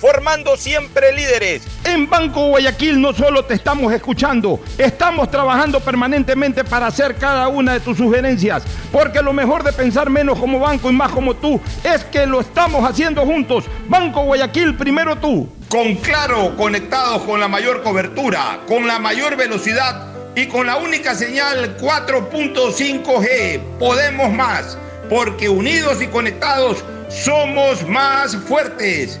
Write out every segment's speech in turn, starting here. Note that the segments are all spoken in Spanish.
formando siempre líderes. En Banco Guayaquil no solo te estamos escuchando, estamos trabajando permanentemente para hacer cada una de tus sugerencias, porque lo mejor de pensar menos como banco y más como tú es que lo estamos haciendo juntos. Banco Guayaquil, primero tú. Con Claro, conectados con la mayor cobertura, con la mayor velocidad y con la única señal 4.5G. Podemos más porque unidos y conectados somos más fuertes.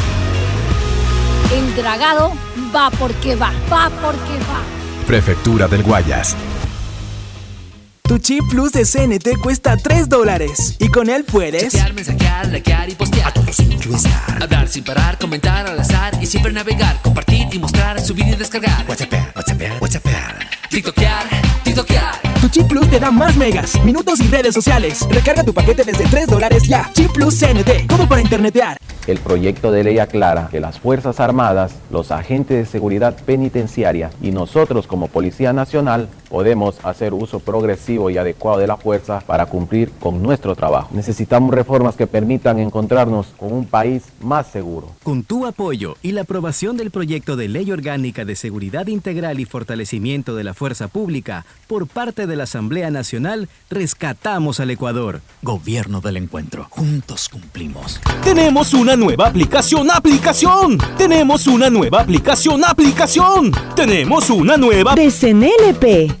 El dragado va porque va, va porque va. Prefectura del Guayas. Tu chip plus de CNT cuesta 3 dólares y con él puedes chatear, mensajear, likear y postear a todos sin hablar sin parar, comentar al azar y siempre navegar, compartir y mostrar, subir y descargar, WhatsApp, WhatsApp, WhatsApp, tiktokear, tiktokear. Tu chip plus te da más megas, minutos y redes sociales. Recarga tu paquete desde 3 dólares ya. Chip plus CNT, todo para internetear. El proyecto de ley aclara que las Fuerzas Armadas, los agentes de seguridad penitenciaria y nosotros como Policía Nacional podemos hacer uso progresivo y adecuado de la fuerza para cumplir con nuestro trabajo. Necesitamos reformas que permitan encontrarnos con un país más seguro. Con tu apoyo y la aprobación del proyecto de ley orgánica de seguridad integral y fortalecimiento de la fuerza pública por parte de la Asamblea Nacional, rescatamos al Ecuador. Gobierno del encuentro. Juntos cumplimos. Tenemos una nueva aplicación, aplicación. Tenemos una nueva aplicación, aplicación. Tenemos una nueva de CNLP.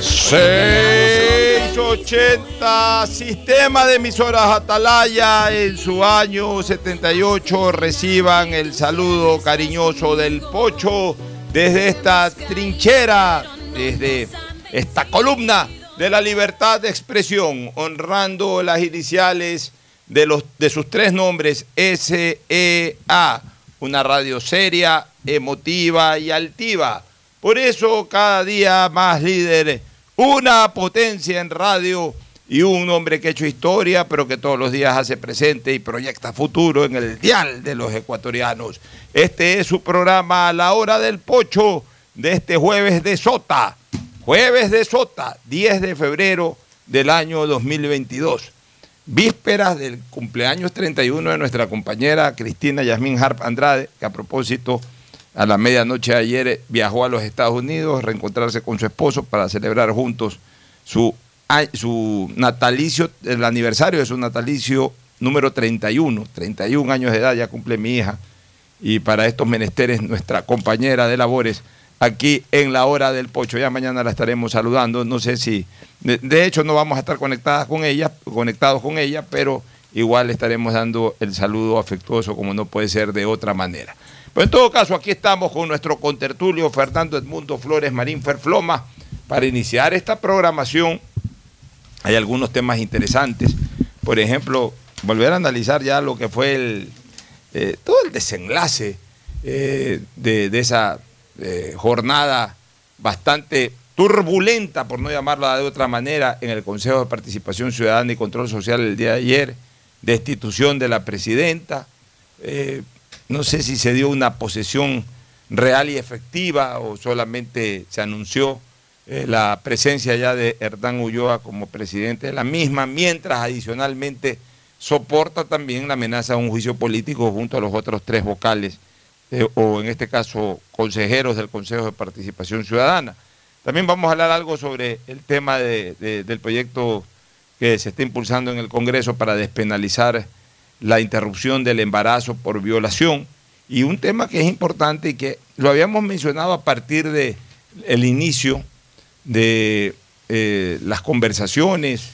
680 Sistema de emisoras Atalaya en su año 78 reciban el saludo cariñoso del Pocho desde esta trinchera, desde esta columna de la libertad de expresión, honrando las iniciales de, los, de sus tres nombres, SEA, una radio seria, emotiva y altiva. Por eso cada día más líder, una potencia en radio y un hombre que ha hecho historia, pero que todos los días hace presente y proyecta futuro en el dial de los ecuatorianos. Este es su programa a la hora del pocho de este jueves de Sota. Jueves de Sota, 10 de febrero del año 2022. Vísperas del cumpleaños 31 de nuestra compañera Cristina Yasmín Harp Andrade, que a propósito a la medianoche de ayer viajó a los Estados Unidos a reencontrarse con su esposo para celebrar juntos su, su natalicio, el aniversario de su natalicio número 31, 31 años de edad ya cumple mi hija, y para estos menesteres nuestra compañera de labores aquí en la hora del pocho. Ya mañana la estaremos saludando. No sé si, de, hecho, no vamos a estar conectadas con ella, conectados con ella, pero igual estaremos dando el saludo afectuoso como no puede ser de otra manera. Pero en todo caso, aquí estamos con nuestro contertulio Fernando Edmundo Flores Marín Ferfloma para iniciar esta programación. Hay algunos temas interesantes. Por ejemplo, volver a analizar ya lo que fue el, eh, todo el desenlace eh, de, esa eh, jornada bastante turbulenta, por no llamarla de otra manera, en el Consejo de Participación Ciudadana y Control Social el día de ayer, destitución de la presidenta. No sé si se dio una posesión real y efectiva o solamente se anunció eh, la presencia ya de Hernán Ulloa como presidente de la misma, mientras adicionalmente soporta también la amenaza de un juicio político junto a los otros tres vocales eh, o en este caso consejeros del Consejo de Participación Ciudadana. También vamos a hablar algo sobre el tema del proyecto que se está impulsando en el Congreso para despenalizar la interrupción del embarazo por violación y un tema que es importante y que lo habíamos mencionado a partir de el inicio de eh, las conversaciones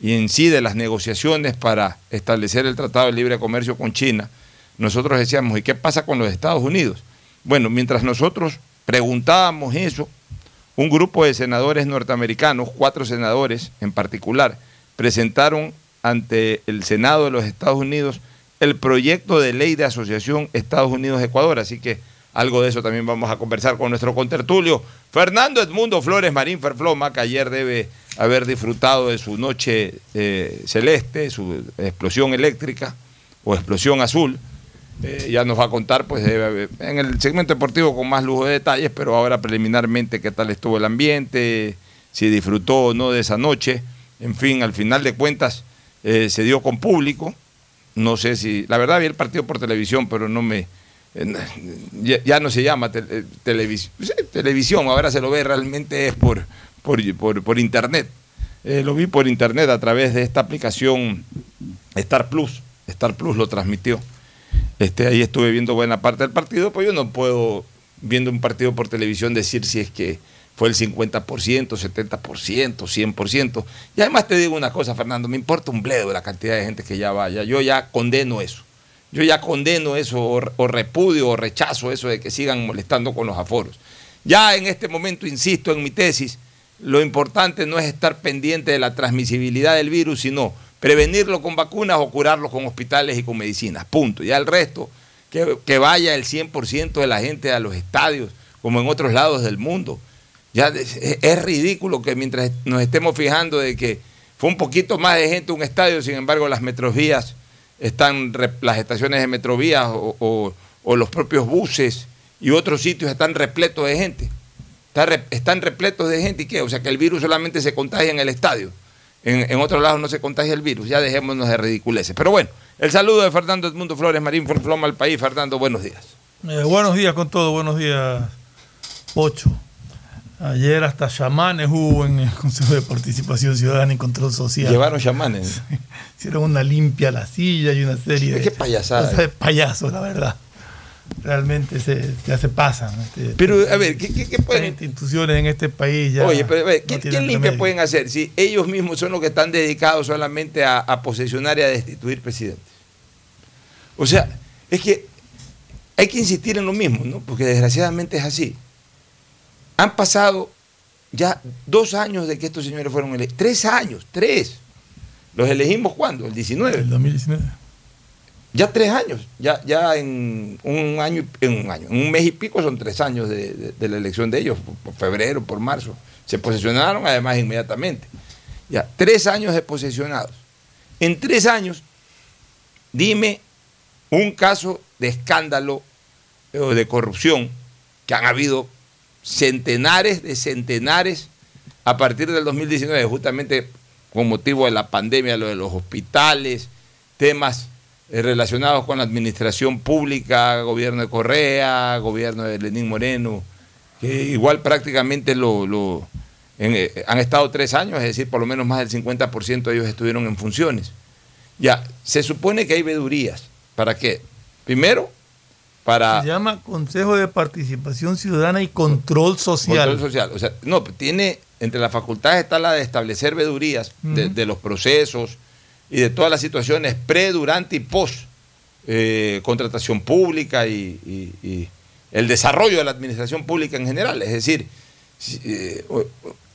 y en sí de las negociaciones para establecer el Tratado de Libre Comercio con China nosotros decíamos, ¿y qué pasa con los Estados Unidos? Bueno, mientras nosotros preguntábamos eso, un grupo de senadores norteamericanos, cuatro senadores en particular, presentaron ante el Senado de los Estados Unidos el proyecto de ley de asociación Estados Unidos-Ecuador. Así que algo de eso también vamos a conversar con nuestro contertulio, Fernando Edmundo Flores Marín Ferfloma, que ayer debe haber disfrutado de su noche eh, celeste, su explosión eléctrica o explosión azul. Eh, ya nos va a contar pues en el segmento deportivo con más lujo de detalles, pero ahora preliminarmente qué tal estuvo el ambiente, si disfrutó o no de esa noche. En fin, al final de cuentas eh, se dio con público. No sé si, la verdad vi el partido por televisión, pero no me, eh, ya, no se llama televisión, ahora se lo ve realmente es por, por, por, internet. lo vi por internet a través de esta aplicación Star Plus. Star Plus lo transmitió. Este, ahí estuve viendo buena parte del partido, pues yo no puedo, viendo un partido por televisión, decir si es que fue el 50%, 70%, 100%. Y además te digo una cosa, Fernando, me importa un bledo la cantidad de gente que ya vaya. Yo ya condeno eso. Yo ya condeno eso, o, repudio, o rechazo eso de que sigan molestando con los aforos. Ya en este momento, insisto en mi tesis, lo importante no es estar pendiente de la transmisibilidad del virus, sino prevenirlo con vacunas o curarlo con hospitales y con medicinas. Punto. Ya el resto, que, vaya el 100% de la gente a los estadios, como en otros lados del mundo. Ya es, ridículo que mientras nos estemos fijando de que fue un poquito más de gente un estadio, sin embargo las metrovías están, las estaciones de metrovías o, los propios buses y otros sitios están repletos de gente. están repletos de gente y qué? O sea que el virus solamente se contagia en el estadio en, en otros lados no se contagia el virus. Ya dejémonos de ridiculeces. Pero bueno, el saludo de Fernando Edmundo Flores Marín Floma al país. Fernando, buenos días. Eh, buenos días con todo, buenos días, Ocho. Ayer hasta chamanes hubo en el Consejo de Participación Ciudadana y Control Social. Llevaron chamanes. Hicieron una limpia a la silla y una serie de. Qué payasada. De payasos, la verdad realmente se, ya se pasan. Este, pero, a ver, ¿qué, pueden...? instituciones en este país ya... Oye, pero a ver, ¿qué, limpia pueden hacer si ellos mismos son los que están dedicados solamente a, a posesionar y a destituir presidentes? O sea, es que hay que insistir en lo mismo, ¿no? Porque desgraciadamente es así. Han pasado ya dos años de que estos señores fueron elegidos. Tres años, tres. ¿Los elegimos cuándo? El 19. El 2019. Ya tres años, ya, ya en un año, en un año, en un mes y pico son tres años de, de- de la elección de ellos, por, por febrero, por marzo. Se posesionaron además inmediatamente. Ya, tres años de posesionados. En tres años, dime un caso de escándalo eh, o de corrupción que han habido centenares de centenares a partir del 2019, justamente con motivo de la pandemia, lo de los hospitales, temas eh, relacionados con la administración pública, gobierno de Correa, gobierno de Lenín Moreno, que igual prácticamente lo, en, eh, han estado tres años, es decir, por lo menos más del 50% de ellos estuvieron en funciones. Ya, se supone que hay vedurías. ¿Para qué? Primero, para... Se llama Consejo de Participación Ciudadana y Control Social. Control social. O sea, no, tiene, entre las facultades está la de establecer vedurías de, los procesos y de todas las situaciones pre, durante y post eh, contratación pública y, y- y el desarrollo de la administración pública en general. Es decir, eh,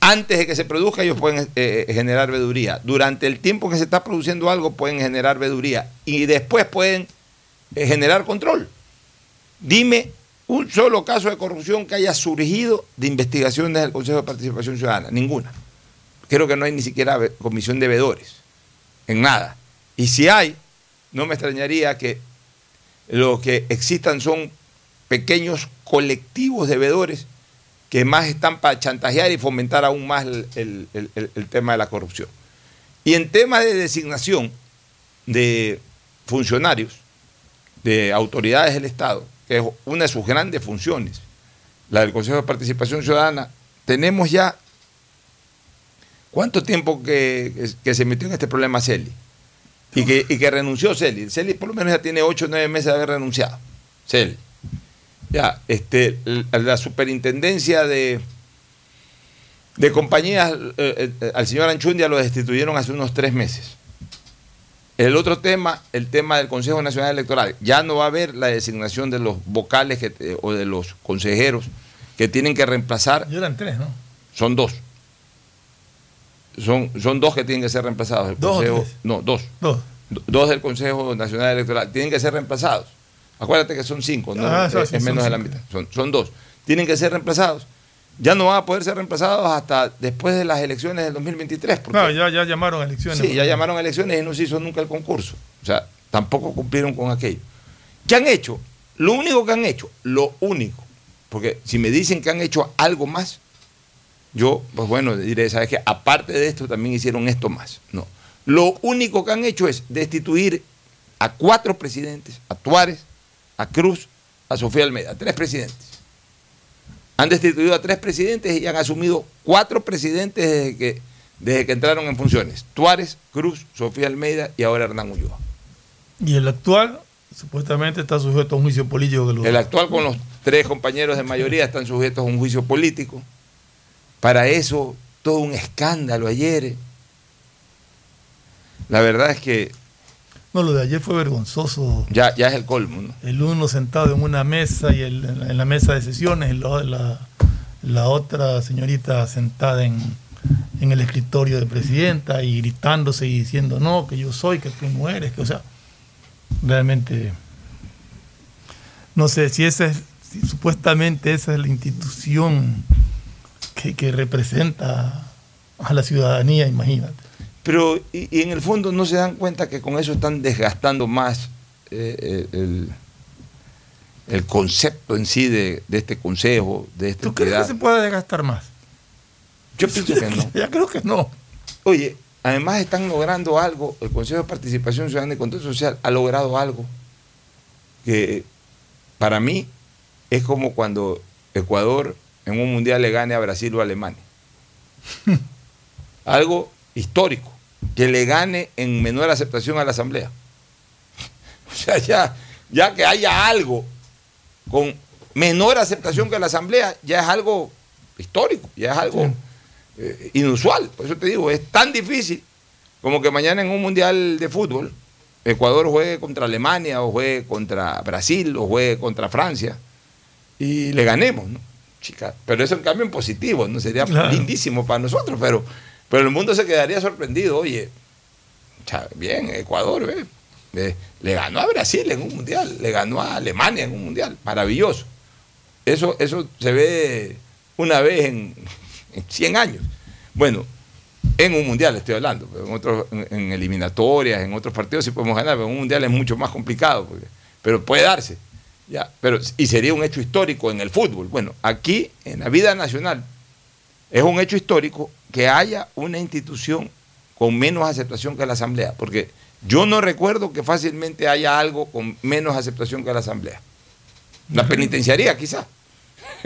antes de que se produzca ellos pueden eh, generar veduría. Durante el tiempo que se está produciendo algo pueden generar veduría y después pueden generar control. Dime un solo caso de corrupción que haya surgido de investigaciones del Consejo de Participación Ciudadana. Ninguna. Creo que no hay ni siquiera comisión de veedores. En nada. Y si hay, no me extrañaría que lo que existan son pequeños colectivos de veedores que más están para chantajear y fomentar aún más el, el- tema de la corrupción. Y en tema de designación de funcionarios, de autoridades del Estado, es una de sus grandes funciones, la del Consejo de Participación Ciudadana, tenemos ya cuánto tiempo que, se metió en este problema Celi y que, y que renunció Celi. Celi por lo menos ya tiene 8 o 9 meses de haber renunciado. Celi. Ya, este, la superintendencia de, de compañías, eh, eh, al señor Anchundia lo destituyeron hace unos tres meses. El otro tema, el tema del Consejo Nacional Electoral. Ya no va a haber la designación de los vocales que, o de los consejeros que tienen que reemplazar. Ya eran tres, ¿no? Son dos. Son, son dos que tienen que ser reemplazados. El ¿Dos o Consejo- tres? No, dos. Dos. Do- Dos del Consejo Nacional Electoral. Tienen que ser reemplazados. Acuérdate que son cinco, ¿no? Ah, es sí, es son menos de la mitad. Son, son dos. Tienen que ser reemplazados. Ya no van a poder ser reemplazados hasta después de las elecciones del 2023. porque- Claro, ya, ya llamaron elecciones. Sí, ya llamaron elecciones y no se hizo nunca el concurso. O sea, tampoco cumplieron con aquello. ¿Qué han hecho? Lo único que han hecho, lo único, porque si me dicen que han hecho algo más, yo, pues bueno, diré, ¿sabes qué? Aparte de esto, también hicieron esto más. No. Lo único que han hecho es destituir a cuatro presidentes, a Tuárez, a Cruz, a Sofía Almeida, tres presidentes. Han destituido a tres presidentes y han asumido cuatro presidentes desde que, desde que entraron en funciones. Tuárez, Cruz, Sofía Almeida y ahora Hernán Ulloa. Y el actual supuestamente está sujeto a un juicio político que lo El actual con los tres compañeros de mayoría están sujetos a un juicio político. Para eso, todo un escándalo ayer. La verdad es que No, lo de ayer fue vergonzoso. ya, ya es el colmo. ¿no? El uno sentado en una mesa y el- en la mesa de sesiones, y la, la- la otra señorita sentada en, en el escritorio de presidenta y gritándose y diciendo no, que yo soy, que tú no eres, que o sea, realmente no sé si esa es, si supuestamente esa es la institución que, que representa a la ciudadanía, imagínate. Pero, y, y en el fondo no se dan cuenta que con eso están desgastando más eh, eh, el, el concepto en sí de, de este consejo, de esta ¿Tú crees que se puede desgastar más? Yo pienso que no. Ya creo que no. Oye, además están logrando algo, el Consejo de Participación Ciudadana y Control Social ha logrado algo que para mí es como cuando Ecuador en un mundial le gane a Brasil o a Alemania. algo histórico, que le gane en menor aceptación a la Asamblea. O sea, ya, ya que haya algo con menor aceptación que la Asamblea, ya es algo histórico, ya es algo eh, inusual. Por eso te digo, es tan difícil como que mañana en un mundial de fútbol Ecuador juegue contra Alemania o juegue contra Brasil o juegue contra Francia y le ganemos, ¿no? Chica, pero eso en cambio en positivo, ¿no? Sería Claro. lindísimo para nosotros, pero, pero el mundo se quedaría sorprendido, oye, bien, Ecuador, le ganó a Brasil en un mundial, le ganó a Alemania en un mundial, maravilloso. Eso, eso se ve una vez en, en 100 años. Bueno, en un mundial estoy hablando, pero en, otros, en, en eliminatorias, en otros partidos sí podemos ganar, pero en un mundial es mucho más complicado, pero puede darse. Ya, pero, y sería un hecho histórico en el fútbol. Bueno, aquí, en la vida nacional, es un hecho histórico que haya una institución con menos aceptación que la Asamblea, porque yo no recuerdo que fácilmente haya algo con menos aceptación que la Asamblea. La penitenciaría, quizás.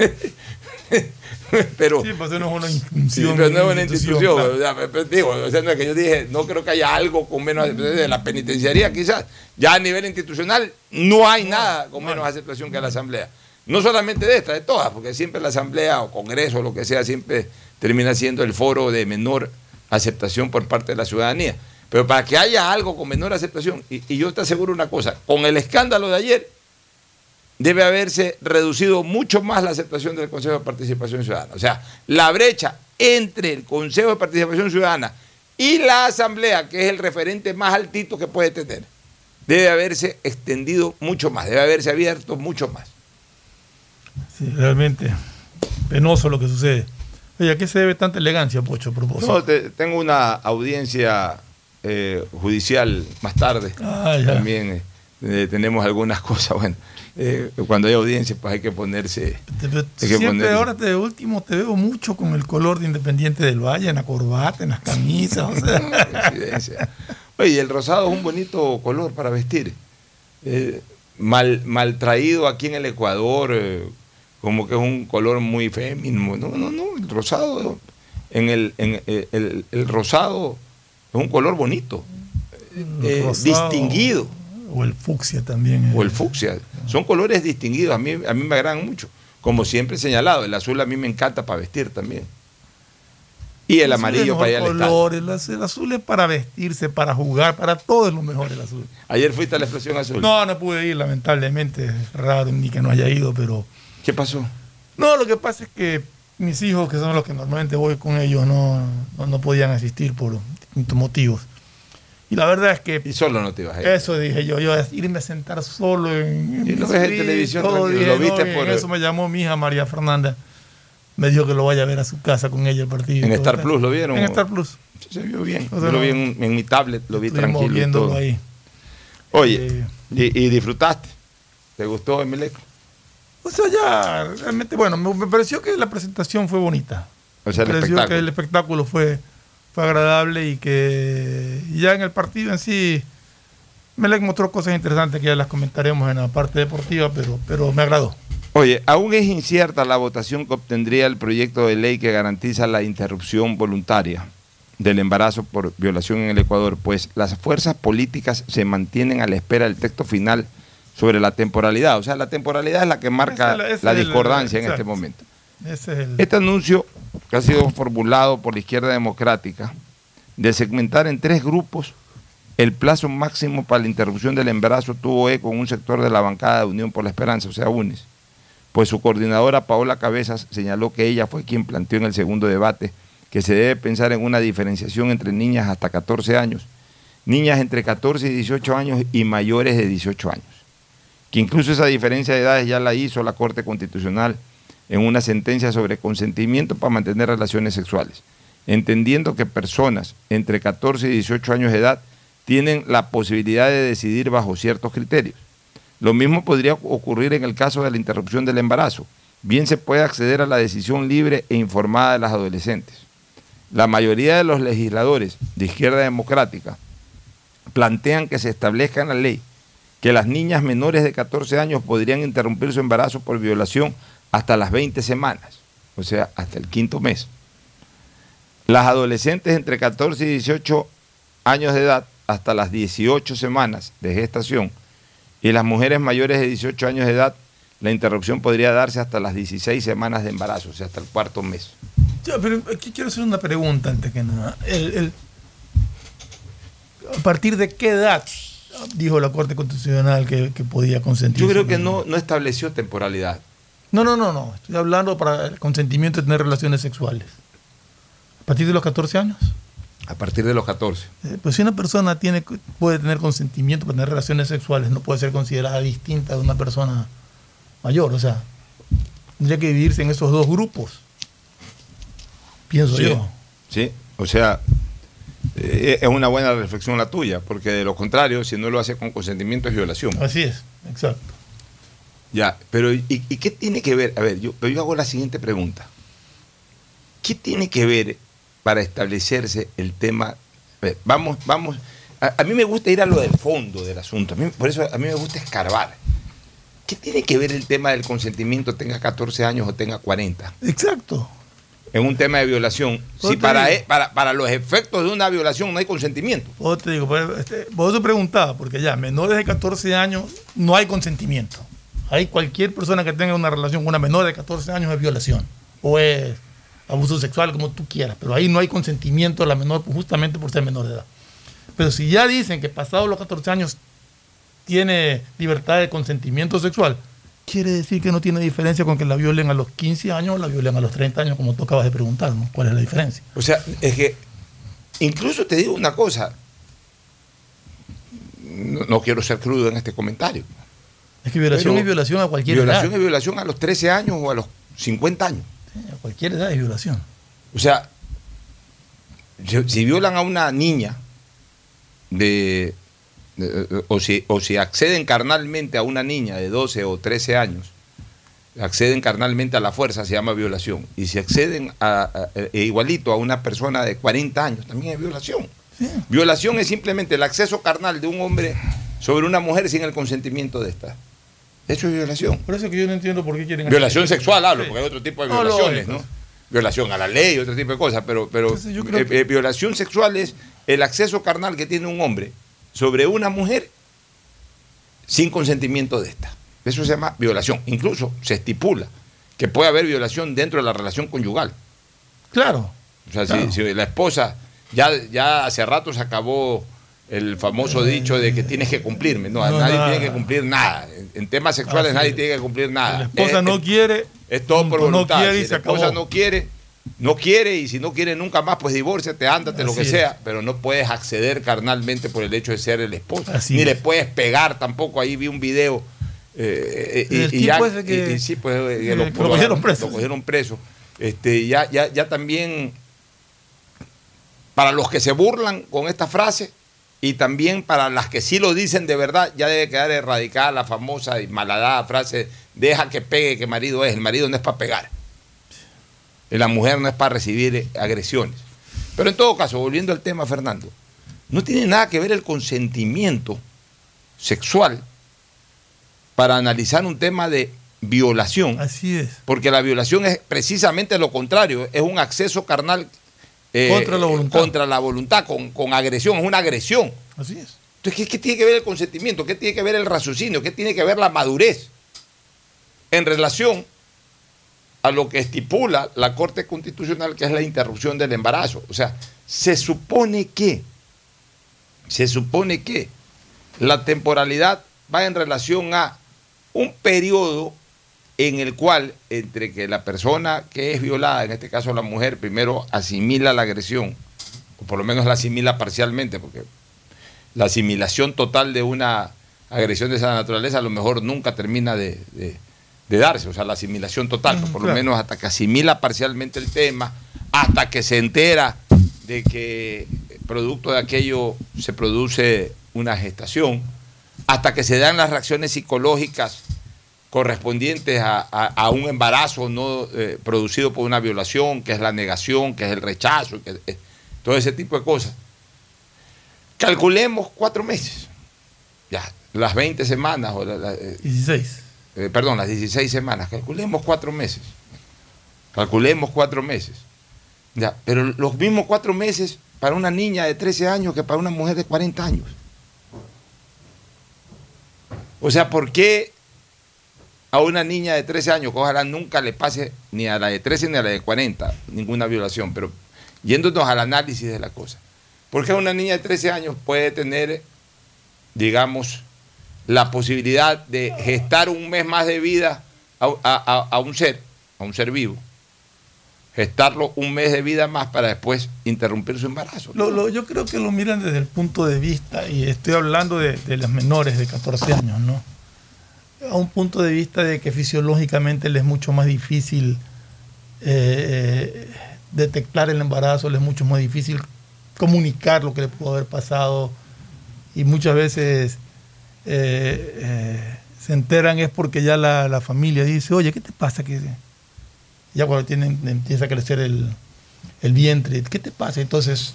pero, Sí, pues no es una Sí, institución. pero no es una institución. claro. o sea, pero- pero digo, o sea, no es que yo dije, no creo que haya algo con menos aceptación de la penitenciaría, quizás. Ya a nivel institucional no hay nada con menos aceptación que la Asamblea. No solamente de esta, de todas, porque siempre la Asamblea o Congreso o lo que sea, siempre termina siendo el foro de menor aceptación por parte de la ciudadanía. Pero para que haya algo con menor aceptación, y, yo te aseguro una cosa, con el escándalo de ayer, debe haberse reducido mucho más la aceptación del Consejo de Participación Ciudadana. O sea, la brecha entre el Consejo de Participación Ciudadana y la Asamblea, que es el referente más altito que puede tener, debe haberse extendido mucho más, debe haberse abierto mucho más. Sí, realmente penoso lo que sucede. Oye, ¿a qué se debe tanta elegancia, Pocho, a propósito? No, te- tengo una audiencia eh, judicial más tarde. Ah, ya. También eh, eh, tenemos algunas cosas. Bueno, eh, cuando hay audiencia, pues hay que ponerse. Te hay que Siempre ponerse- ahora de último te veo mucho con el color de Independiente del Valle, en la corbata, en las camisas. o sea. Oye, el rosado es un bonito color para vestir. Eh, mal, mal traído aquí en el Ecuador, eh, como que es un color muy fémino. No, no, no, el rosado, en el, en el, el- el rosado es un color bonito, eh, Rosado, distinguido. O el fucsia también. O el fucsia. Son colores distinguidos, a mí, a mí me agradan mucho. Como siempre he señalado, el azul a mí me encanta para vestir también. Y el es amarillo para ir al estadio. color, el, el azul es para vestirse, para jugar, para todo es lo mejor el azul. Ayer fuiste a la explosión azul. No, no pude ir, lamentablemente. Es raro ni que no haya ido, pero. ¿Qué pasó? No, lo que pasa es que mis hijos, que son los que normalmente voy con ellos, no, no, no podían asistir por distintos motivos. Y la verdad es que. Y solo no te ibas a ir. Eso dije yo, yo irme a sentar solo en. Y lo ves en televisión todo, dije, lo viste no, por- en Eso me llamó mi hija María Fernanda. Me dijo que lo vaya a ver a su casa con ella el partido. ¿En Star Plus lo vieron? En? Star Plus. Se vio bien. O sea, Yo lo vi en, en mi tablet, lo vi tranquilo. y todo. ahí. Oye, Eh, y, y disfrutaste. ¿Te gustó Emelec? O sea, ya, realmente, bueno, me, me pareció que la presentación fue bonita. O sea, el me pareció que el espectáculo fue, fue agradable y que ya en el partido en sí, Melec mostró cosas interesantes que ya las comentaremos en la parte deportiva, pero, pero me agradó. Oye, aún es incierta la votación que obtendría el proyecto de ley que garantiza la interrupción voluntaria del embarazo por violación en el Ecuador, pues las fuerzas políticas se mantienen a la espera del texto final sobre la temporalidad. O sea, la temporalidad es la que marca la- el- discordancia en este momento. Ese es el, Este anuncio que ha sido formulado por la izquierda democrática de segmentar en tres grupos el plazo máximo para la interrupción del embarazo tuvo eco en un sector de la bancada de Unión por la Esperanza, o sea, UNES. Pues su coordinadora Paola Cabezas señaló que ella fue quien planteó en el segundo debate que se debe pensar en una diferenciación entre niñas hasta 14 años, niñas entre 14 y 18 años y mayores de 18 años. Que incluso esa diferencia de edades ya la hizo la Corte Constitucional en una sentencia sobre consentimiento para mantener relaciones sexuales, entendiendo que personas entre 14 y 18 años de edad tienen la posibilidad de decidir bajo ciertos criterios. Lo mismo podría ocurrir en el caso de la interrupción del embarazo. Bien se puede acceder a la decisión libre e informada de las adolescentes. La mayoría de los legisladores de izquierda democrática plantean que se establezca en la ley que las niñas menores de 14 años podrían interrumpir su embarazo por violación hasta las 20 semanas, o sea, hasta el quinto mes. Las adolescentes entre 14 y 18 años de edad hasta las 18 semanas de gestación y las mujeres mayores de 18 años de edad, la interrupción podría darse hasta las 16 semanas de embarazo, o sea, hasta el cuarto mes. Ya, pero aquí quiero hacer una pregunta antes que nada. El- el- ¿A partir de qué edad dijo la Corte Constitucional que, que podía consentir? Yo creo que no, no estableció temporalidad. No, no, no, no. Estoy hablando para el consentimiento de tener relaciones sexuales. ¿A partir de los 14 años? A partir de los 14. Eh, pues si una persona tiene, puede tener consentimiento para tener relaciones sexuales, no puede ser considerada distinta de una persona mayor. O sea, tendría que dividirse en esos dos grupos. Pienso Sí, yo. Sí, o sea, eh, es una buena reflexión la tuya, porque de lo contrario, si no lo hace con consentimiento es violación. Así es, exacto. Ya, pero ¿y, y qué tiene que ver? A ver, yo, pero yo hago la siguiente pregunta. ¿Qué tiene que ver para establecerse el tema? A ver, vamos, vamos. A, a mí me gusta ir a lo del fondo del asunto. A mí- por eso a mí me gusta escarbar. ¿Qué tiene que ver el tema del consentimiento, tenga 14 años o tenga 40? Exacto. En un tema de violación. Pues Si para, e- para, para los efectos de una violación no hay consentimiento. Vos te digo, pues, este, vos te preguntaba, porque ya menores de 14 años no hay consentimiento. Hay cualquier persona que tenga una relación con una menor de 14 años es violación o es abuso sexual, como tú quieras, pero ahí no hay consentimiento de la menor justamente por ser menor de edad. Pero si ya dicen que pasados los 14 años tiene libertad de consentimiento sexual, quiere decir que no tiene diferencia con que la violen a los 15 años o la violen a los 30 años, como tú acabas de preguntar, ¿no? ¿Cuál es la diferencia? O sea, es que incluso te digo una cosa. No, no quiero ser crudo en este comentario. Es que violación es violación a cualquier violación edad. es violación a los 13 años o a los 50 años. A cualquier edad es violación. O sea, si, si violan a una niña de- o, si, o si acceden carnalmente a una niña de 12 o 13 años, acceden carnalmente a la fuerza, se llama violación. Y si acceden a, a- e igualito a una persona de 40 años, también es violación. Violación es simplemente el acceso carnal de un hombre sobre una mujer sin el consentimiento de esta. Eso es violación. Por eso que yo no entiendo por qué quieren Violación hacer- sexual hablo, Sí. porque hay otro tipo de violaciones. ¿no? Violación a la ley, otro tipo de cosas, pero, pero Entonces, yo creo eh, que- eh, violación sexual es el acceso carnal que tiene un hombre sobre una mujer sin consentimiento de esta. Eso se llama violación. Incluso se estipula que puede haber violación dentro de la relación conyugal. Claro. O sea, si- Claro. si, la esposa, ya, ya hace rato se acabó el famoso dicho de que tienes que cumplirme. No, No, nadie nada. tiene que cumplir nada. En, en temas sexuales Así nadie es. tiene que cumplir nada. La esposa Eh, no eh, quiere. es todo por no voluntad. quiere y si se la esposa acabó. no quiere, no quiere, y si no quiere nunca más, pues divórciate, ándate, lo Así que es. sea, pero no puedes acceder carnalmente por el hecho de ser el esposo. Así Ni es. le puedes pegar tampoco. Ahí vi un video. eh, eh, y, y ya, que- y- y sí, pues, eh, que lo, lo cogieron preso. lo cogieron preso. Este, ya, ya, ya también, para los que se burlan con esta frase, y también para las que sí lo dicen de verdad, ya debe quedar erradicada la famosa y malhadada frase, deja que pegue que marido es, el marido no es para pegar. Y la mujer no es para recibir eh, agresiones. Pero en todo caso, volviendo al tema, Fernando, no tiene nada que ver el consentimiento sexual para analizar un tema de violación. Así es. Porque la violación es precisamente lo contrario, es un acceso carnal eh, Contra la voluntad. contra la voluntad, con, con agresión, es una agresión. Así es. Entonces, ¿qué, qué tiene que ver el consentimiento? ¿Qué tiene que ver el raciocinio? ¿Qué tiene que ver la madurez en relación a lo que estipula la Corte Constitucional, que es la interrupción del embarazo? O sea, se supone que, se supone que la temporalidad va en relación a un periodo en el cual entre que la persona que es violada, en este caso la mujer, primero asimila la agresión, o por lo menos la asimila parcialmente, porque la asimilación total de una agresión de esa naturaleza a lo mejor nunca termina de, de- de darse, o sea, la asimilación total, por lo menos hasta que asimila parcialmente el tema, hasta que se entera de que producto de aquello se produce una gestación, hasta que se dan las reacciones psicológicas correspondientes a, a- a un embarazo no eh, producido por una violación, que es la negación, que es el rechazo, que es- todo ese tipo de cosas. Calculemos cuatro meses, ya, las 20 semanas, o la- la- eh, 16. Eh, perdón, las 16 semanas, calculemos cuatro meses. Calculemos cuatro meses. Ya, pero los mismos cuatro meses para una niña de 13 años que para una mujer de 40 años. O sea, ¿por qué a una niña de 13 años, que ojalá nunca le pase ni a la de 13 ni a la de 40 ninguna violación, pero yéndonos al análisis de la cosa, ¿por qué una niña de 13 años puede tener, digamos, la posibilidad de gestar un mes más de vida a, a- a- un ser, a un ser vivo, gestarlo un mes de vida más para después interrumpir su embarazo. Lo- lo- yo creo que lo miran desde el punto de vista, y estoy hablando de, de las menores de 14 años, ¿no? A un punto de vista de que fisiológicamente les es mucho más difícil eh, eh, detectar el embarazo, les es mucho más difícil comunicar lo que le pudo haber pasado, y muchas veces eh, eh, se enteran es porque ya la, la familia dice, oye, ¿qué te pasa? que Ya cuando tienen, empieza a crecer el, el vientre, ¿qué te pasa? Entonces,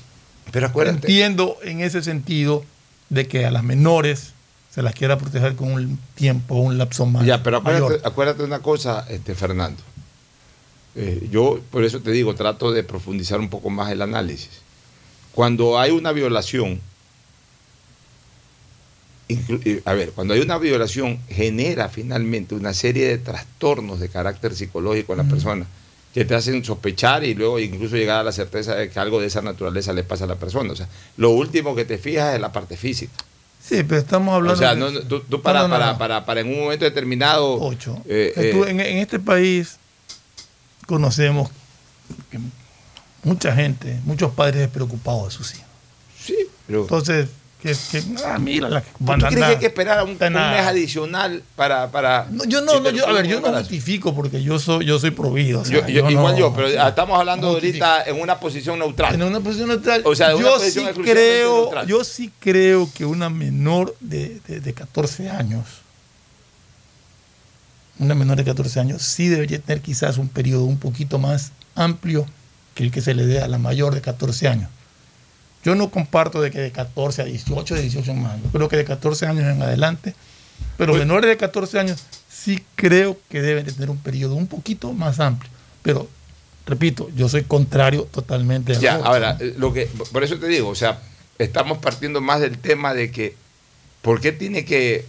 Pero acuérdate. entiendo en ese sentido de que a las menores se las quiera proteger con un tiempo, un lapso más. Ya, pero acuérdate, mayor. acuérdate una cosa, este, Fernando. Eh, yo, por eso te digo, trato de profundizar un poco más el análisis. Cuando hay una violación, a ver, cuando hay una violación, genera finalmente una serie de trastornos de carácter psicológico en la persona que te hacen sospechar y luego incluso llegar a la certeza de que algo de esa naturaleza le pasa a la persona. O sea, lo último que te fijas es la parte física. Sí, pero estamos hablando O sea, no, no, tú, tú para, No, para. Para, para en un momento determinado. eh, Que tú- eh, en, en este país conocemos que mucha gente, muchos padres despreocupados de sus hijos. Sí, pero. Entonces, que, que ah, mira la ¿Tú, crees que hay que esperar a un, un mes adicional para. para No, yo no, no, yo, a ver, yo no justifico porque yo soy, yo soy prohibido. o sea, Yo- yo- igual no- yo, pero estamos hablando ahorita en una posición neutral. En una posición neutral. O sea, yo sí creo, yo sí creo que una menor de, de- de 14 años, una menor de 14 años, sí debería tener quizás un periodo un poquito más amplio que el que se le dé a la mayor de 14 años. Yo no comparto de que de 14 a 18, de 18 más. Yo creo que de 14 años en adelante, pero Pues- menores de 14 años sí creo que deben de tener un periodo un poquito más amplio. Pero, repito, yo soy contrario totalmente al Ya, ahora, ¿no? eh, lo que, por eso te digo, o sea, estamos partiendo más del tema de que, ¿por qué tiene que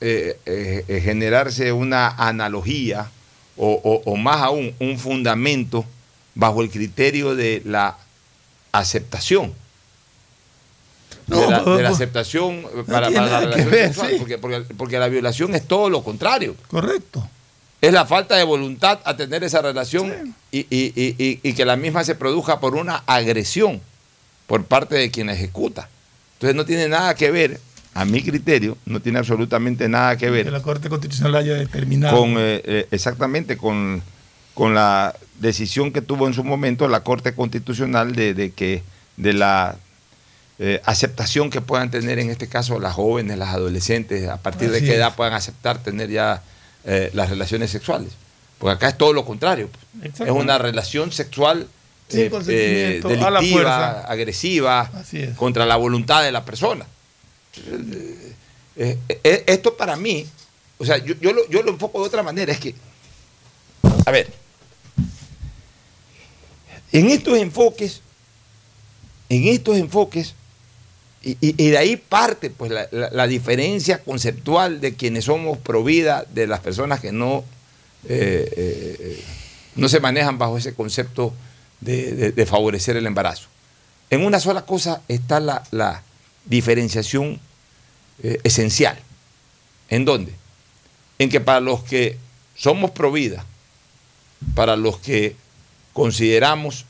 eh, eh, eh, generarse una analogía o, o- o más aún un fundamento bajo el criterio de la aceptación? De, la, de la aceptación para, la que relación ver, sexual, sí. porque, porque, porque la violación es todo lo contrario. Correcto. Es la falta de voluntad a tener esa relación y, y- y- y- y que la misma se produzca por una agresión por parte de quien la ejecuta. Entonces no tiene nada que ver, a mi criterio, no tiene absolutamente nada que Que ver la Corte Constitucional haya determinado. con eh, eh, exactamente con, con la decisión que tuvo en su momento la Corte Constitucional de, de que de la eh, aceptación que puedan tener en este caso las jóvenes, las adolescentes, a partir de qué edad puedan aceptar tener ya eh, las relaciones sexuales. Porque acá es todo lo contrario. pues. Es una relación sexual eh, eh, a la delictiva, fuerza. agresiva, contra la voluntad de la persona. Esto para mí, o sea, yo, yo lo, yo lo enfoco de otra manera, es que, a ver, en estos enfoques, en estos enfoques, y, de ahí parte pues la, la- la diferencia conceptual de quienes somos pro vida, de las personas que no, eh, eh, no se manejan bajo ese concepto de, favorecer el embarazo. En una sola cosa está la, diferenciación eh, esencial. ¿En dónde? En que para los que somos pro vida, para los que consideramos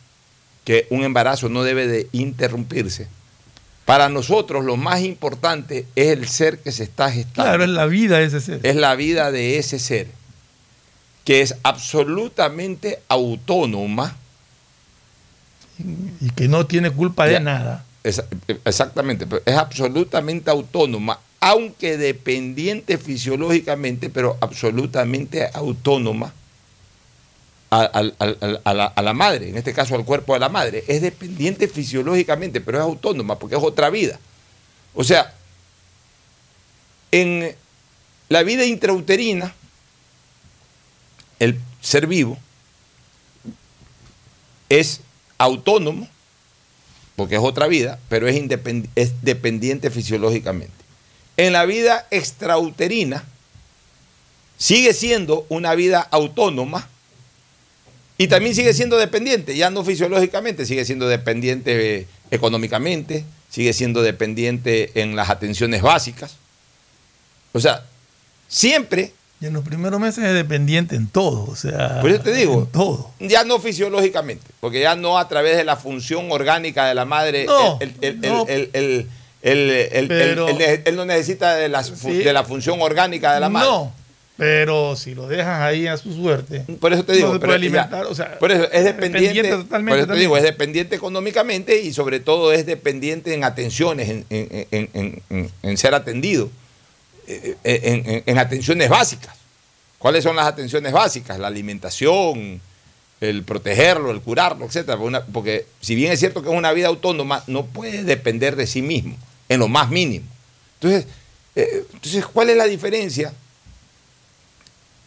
que un embarazo no debe de interrumpirse, para nosotros lo más importante es el ser que se está gestando. Claro, es la vida de ese ser. Es la vida de ese ser, que es absolutamente autónoma. Y que no tiene culpa de Ya. nada. Exactamente, pero es absolutamente autónoma, aunque dependiente fisiológicamente, pero absolutamente autónoma a, la, madre, en este caso al cuerpo de la madre. Es dependiente fisiológicamente, pero es autónoma porque es otra vida. O sea, en la vida intrauterina, el ser vivo es autónomo, porque es otra vida, pero es dependiente fisiológicamente. En la vida extrauterina sigue siendo una vida autónoma y también sigue siendo dependiente, ya no fisiológicamente, sigue siendo dependiente eh, económicamente, sigue siendo dependiente en las atenciones básicas. O sea, siempre Y en los primeros meses es dependiente en todo, o sea. Por eso te digo, en todo. ya no fisiológicamente, porque ya no a través de la función orgánica de la madre, No, él no necesita de, Sí. de la función orgánica de la madre. No, pero si lo dejas ahí a su suerte. Por eso te digo, no se pero puede ya- alimentar, o sea, por eso es dependiente, dependiente totalmente por eso te también. digo, es dependiente económicamente y sobre todo es dependiente en atenciones, en, en- en- en- ser atendido, eh, eh, en, en- en atenciones básicas. ¿Cuáles son las atenciones básicas? La alimentación, el protegerlo, el curarlo, etcétera. Porque Porque si bien es cierto que es una vida autónoma, no puede depender de sí mismo, en lo más mínimo. Entonces, eh, entonces ¿cuál es la diferencia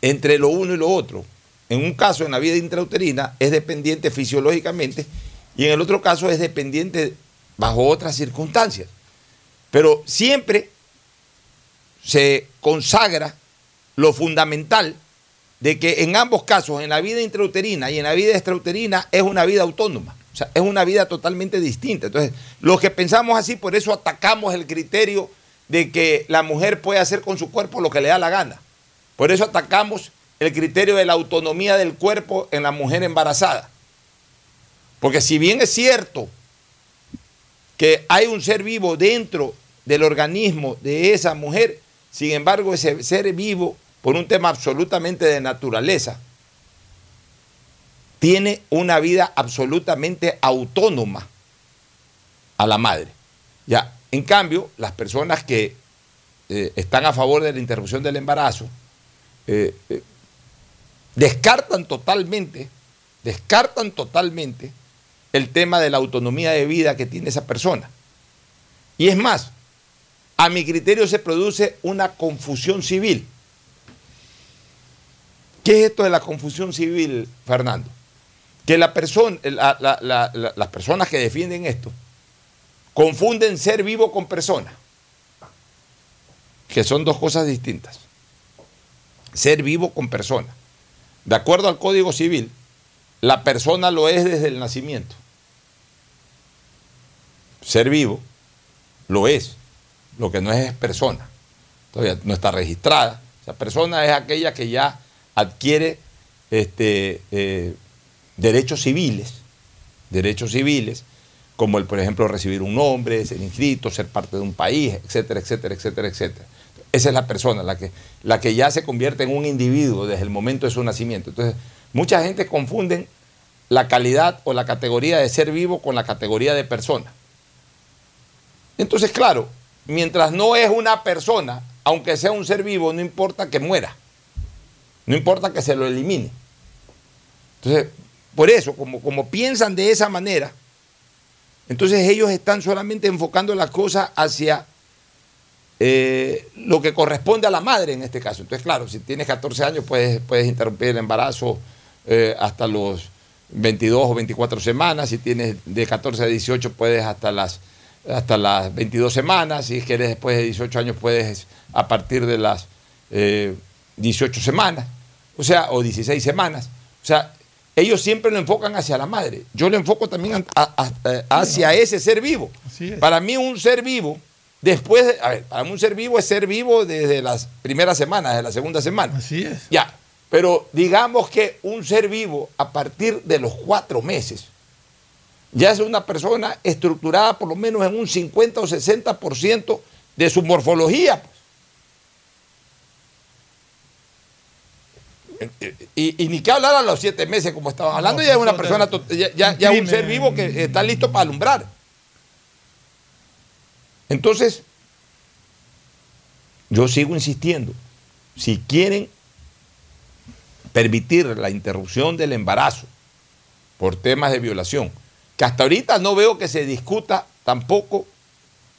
entre lo uno y lo otro? En un caso, en la vida intrauterina, es dependiente fisiológicamente y en el otro caso es dependiente bajo otras circunstancias. Pero siempre se consagra lo fundamental de que en ambos casos, en la vida intrauterina y en la vida extrauterina, es una vida autónoma. O sea, es una vida totalmente distinta. Entonces, los que pensamos así, por eso atacamos el criterio de que la mujer puede hacer con su cuerpo lo que le da la gana. Por eso atacamos el criterio de la autonomía del cuerpo en la mujer embarazada. Porque si bien es cierto que hay un ser vivo dentro del organismo de esa mujer, sin embargo ese ser vivo, por un tema absolutamente de naturaleza, tiene una vida absolutamente autónoma a la madre. Ya, en cambio, las personas que eh, están a favor de la interrupción del embarazo eh, eh, descartan totalmente, descartan totalmente el tema de la autonomía de vida que tiene esa persona. Y es más, a mi criterio se produce una confusión civil. ¿Qué es esto de la confusión civil, Fernando? Que la persona, la- las personas que defienden esto confunden ser vivo con persona, que son dos cosas distintas. Ser vivo con persona. De acuerdo al Código Civil, la persona lo es desde el nacimiento. Ser vivo lo es. Lo que no es es persona. Todavía no está registrada. O sea, persona es aquella que ya adquiere este, eh, derechos civiles, derechos civiles, como el, por ejemplo, recibir un nombre, ser inscrito, ser parte de un país, etcétera, etcétera, etcétera, etcétera. Esa es la persona, la que, la que ya se convierte en un individuo desde el momento de su nacimiento. Entonces, mucha gente confunden la calidad o la categoría de ser vivo con la categoría de persona. Entonces, claro, mientras no es una persona, aunque sea un ser vivo, no importa que muera. No importa que se lo elimine. Entonces, por eso, como, como piensan de esa manera, entonces ellos están solamente enfocando las cosas hacia eh, lo que corresponde a la madre en este caso. Entonces, claro, si tienes 14 años puedes, puedes interrumpir el embarazo eh, hasta los 22 o 24 semanas. Si tienes de 14 a 18 puedes hasta las, hasta las 22 semanas. Si quieres después de 18 años puedes a partir de las eh, 18 semanas. O sea, o 16 semanas. O sea, ellos siempre lo enfocan hacia la madre. Yo lo enfoco también a- a- a- hacia ese ser vivo. Es. Para mí un ser vivo, después, de- a ver, para un ser vivo es ser vivo desde las primeras semanas, desde la segunda semana. Así es. Ya, pero digamos que un ser vivo a partir de los cuatro meses ya es una persona estructurada por lo menos en un 50 o 60% de su morfología. pues. Y, y ni que hablar a los siete meses, como estaban hablando, No, ya es una eso persona, ya- ya, ya- un ser vivo que está listo para alumbrar. Entonces, yo sigo insistiendo, si quieren permitir la interrupción del embarazo por temas de violación, que hasta ahorita no veo que se discuta tampoco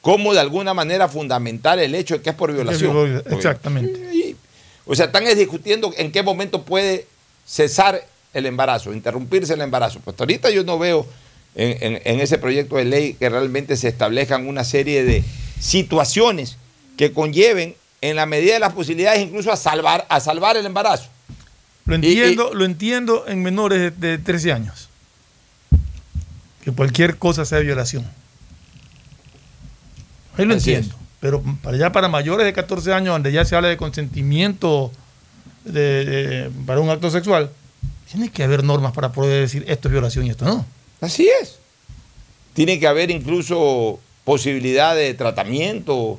cómo de alguna manera fundamental el hecho de que es por violación. Exactamente. o sea, están es discutiendo en qué momento puede cesar el embarazo, interrumpirse el embarazo. Pues hasta ahorita yo no veo en, en- en ese proyecto de ley que realmente se establezcan una serie de situaciones que conlleven, en la medida de las posibilidades, incluso a salvar, a salvar el embarazo. Lo entiendo, lo entiendo en menores de, de 13 años. Que cualquier cosa sea violación. Ahí lo entiendo. Pero para allá, para mayores de 14 años, donde ya se habla de consentimiento de- de- para un acto sexual, tiene que haber normas para poder decir esto es violación y esto no. Así es. Tiene que haber incluso posibilidad de tratamiento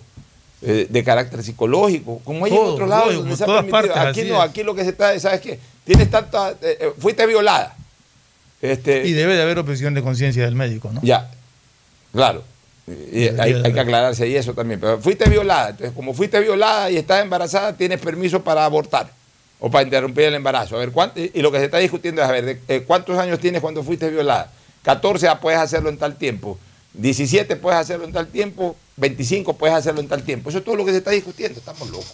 eh, de carácter psicológico, como hay en otros lados donde se ha permitido. partes, Aquí no, aquí lo que se está, ¿sabes qué? Tienes tanta, eh, eh, fuiste violada. Este, Y debe de haber objeción de conciencia del médico, ¿no? Ya, claro. Y hay, hay que aclararse ahí eso también. Pero fuiste violada. Entonces, como fuiste violada y estás embarazada, tienes permiso para abortar o para interrumpir el embarazo. A ver, ¿cuánto, y lo que se está discutiendo es, a ver, de- eh, ¿cuántos años tienes cuando fuiste violada? 14, ah, puedes hacerlo en tal tiempo. 17, puedes hacerlo en tal tiempo. 25, puedes hacerlo en tal tiempo. Eso es todo lo que se está discutiendo. Estamos locos.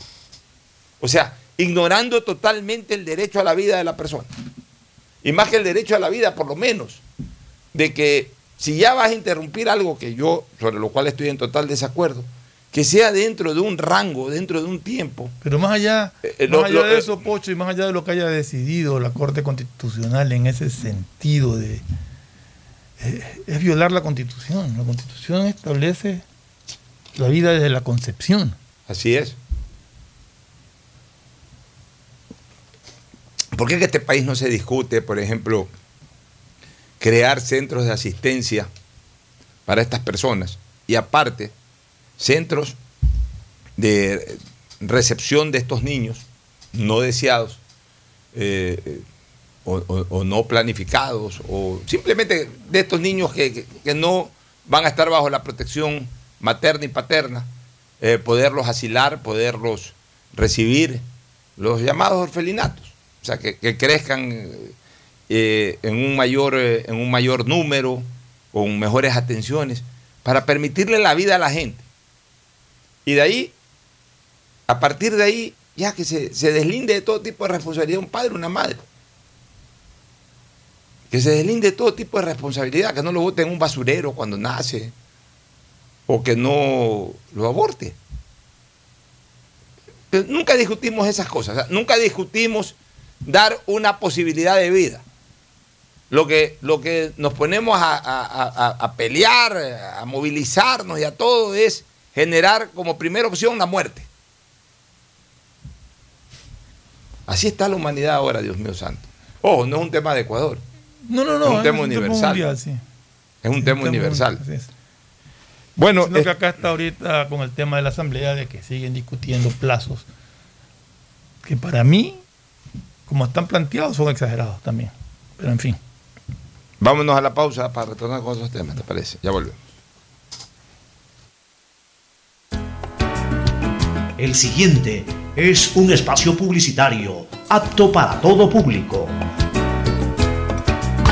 O sea, ignorando totalmente el derecho a la vida de la persona. Y más que el derecho a la vida, por lo menos, de que si ya vas a interrumpir algo que yo, sobre lo cual estoy en total desacuerdo, que sea dentro de un rango, dentro de un tiempo. Pero más allá, Eh, más lo- allá lo- de eh, eso, Pocho, y más allá de lo que haya decidido la Corte Constitucional en ese sentido de es violar la Constitución. La Constitución establece la vida desde la concepción. Así es. ¿Por qué que este país no se discute, por ejemplo, crear centros de asistencia para estas personas? Y aparte, centros de recepción de estos niños no deseados eh, eh, o, no planificados, o simplemente de estos niños que, que- que no van a estar bajo la protección materna y paterna, eh, poderlos asilar, poderlos recibir, los llamados orfelinatos, o sea, que, que crezcan eh, en, un mayor, eh, en un mayor número, con mejores atenciones, para permitirle la vida a la gente. Y de ahí, a partir de ahí, ya que se, se deslinde de todo tipo de responsabilidad un padre, una madre. Que se deslinde de todo tipo de responsabilidad, que no lo bote en un basurero cuando nace, o que no lo aborte. Nunca discutimos esas cosas, nunca discutimos dar una posibilidad de vida. Lo que, lo que nos ponemos a, a- a- a pelear, a movilizarnos y a todo es generar como primera opción la muerte. Así está la humanidad ahora, Dios mío santo. Ojo, no es un tema de Ecuador. No, no, no. Es un tema universal. mundial, sí. Es un tema universal. mundial, es. Bueno, Sino es- que acá está ahorita con el tema de la asamblea de que siguen discutiendo plazos que para mí, como están planteados, son exagerados también. Pero en fin. Vámonos a la pausa para retornar con otros temas, ¿te parece? Ya volvemos. El siguiente es un espacio publicitario apto para todo público.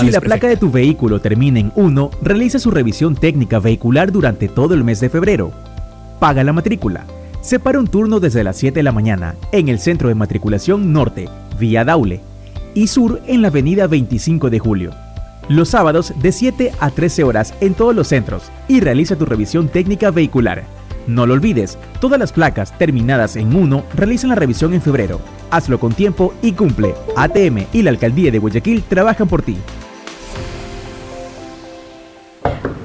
Si la placa de tu vehículo termina en 1, realiza su revisión técnica vehicular durante todo el mes de febrero. Paga la matrícula. Separa un turno desde las 7 de la mañana en el Centro de Matriculación Norte, vía Daule, y Sur en la Avenida 25 de Julio. Los sábados de 7 a 13 horas en todos los centros y realiza tu revisión técnica vehicular. No lo olvides, todas las placas terminadas en 1 realizan la revisión en febrero. Hazlo con tiempo y cumple. ATM y la Alcaldía de Guayaquil trabajan por ti.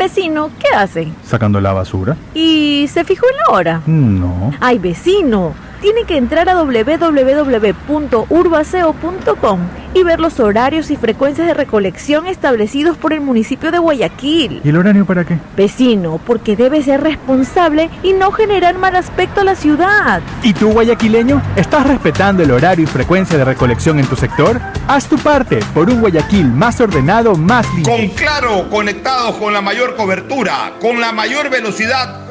Vecino, ¿qué hace? Sacando la basura. ¿Y se fijó en la hora? No. Ay, vecino, tiene que entrar a www.urbaceo.com y ver los horarios y frecuencias de recolección establecidos por el municipio de Guayaquil. ¿Y el horario para qué? Vecino, porque debe ser responsable y no generar mal aspecto a la ciudad. ¿Y tú, guayaquileño, estás respetando el horario y frecuencia de recolección en tu sector? Haz tu parte por un Guayaquil más ordenado, más limpio. Con Claro, conectados con la mayor cobertura, con la mayor velocidad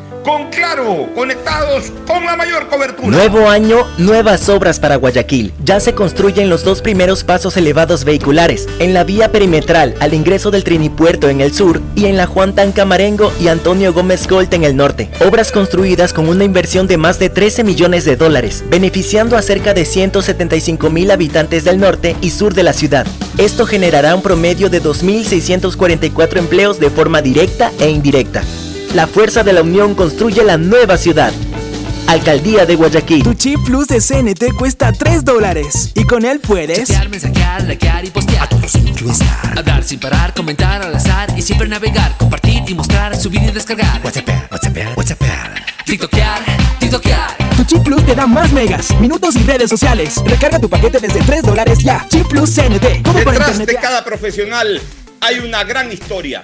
Con Claro, conectados con la mayor cobertura. Nuevo año, nuevas obras para Guayaquil. Ya se construyen los dos primeros pasos elevados vehiculares, en la vía perimetral al ingreso del Trinipuerto en el sur y en la Juan Tancamarengo y Antonio Gómez Colt en el norte. Obras construidas con una inversión de más de 13 millones de dólares, beneficiando a cerca de 175 mil habitantes del norte y sur de la ciudad. Esto generará un promedio de 2.644 empleos de forma directa e indirecta. La fuerza de la unión construye la nueva ciudad. Alcaldía de Guayaquil. Tu chip plus de CNT cuesta 3 dólares. Y con él puedes. Chatear, mensajear, likear y postear. A todos influenciar. Hablar sin parar, comentar al azar y siempre navegar. Compartir y mostrar, subir y descargar. WhatsApp, WhatsApp, WhatsApp. TikTokear, TikTokear. Tu chip plus te da más megas, minutos y redes sociales. Recarga tu paquete desde 3 dólares ya. Chip plus CNT. Para Detrás internet. de cada profesional hay una gran historia.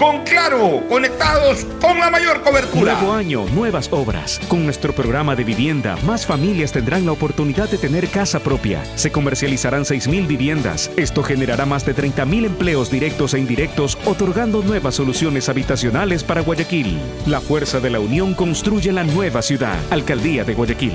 Con claro, conectados con la mayor cobertura. Nuevo año, nuevas obras. Con nuestro programa de vivienda, más familias tendrán la oportunidad de tener casa propia. Se comercializarán 6.000 viviendas. Esto generará más de 30.000 empleos directos e indirectos, otorgando nuevas soluciones habitacionales para Guayaquil. La fuerza de la unión construye la nueva ciudad. Alcaldía de Guayaquil.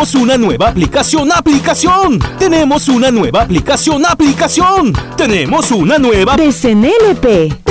una nueva aplicación, aplicación. Tenemos una nueva aplicación, aplicación. Tenemos una nueva de.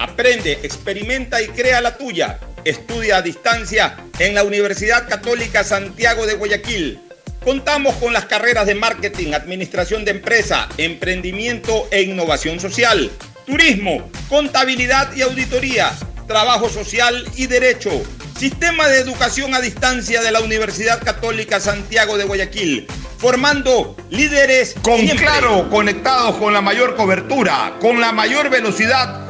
Aprende, experimenta y crea la tuya. Estudia a distancia en la Universidad Católica Santiago de Guayaquil. Contamos con las carreras de marketing, administración de empresa, emprendimiento e innovación social, turismo, contabilidad y auditoría, trabajo social y derecho. Sistema de educación a distancia de la Universidad Católica Santiago de Guayaquil, formando líderes con siempre. claro, conectados con la mayor cobertura, con la mayor velocidad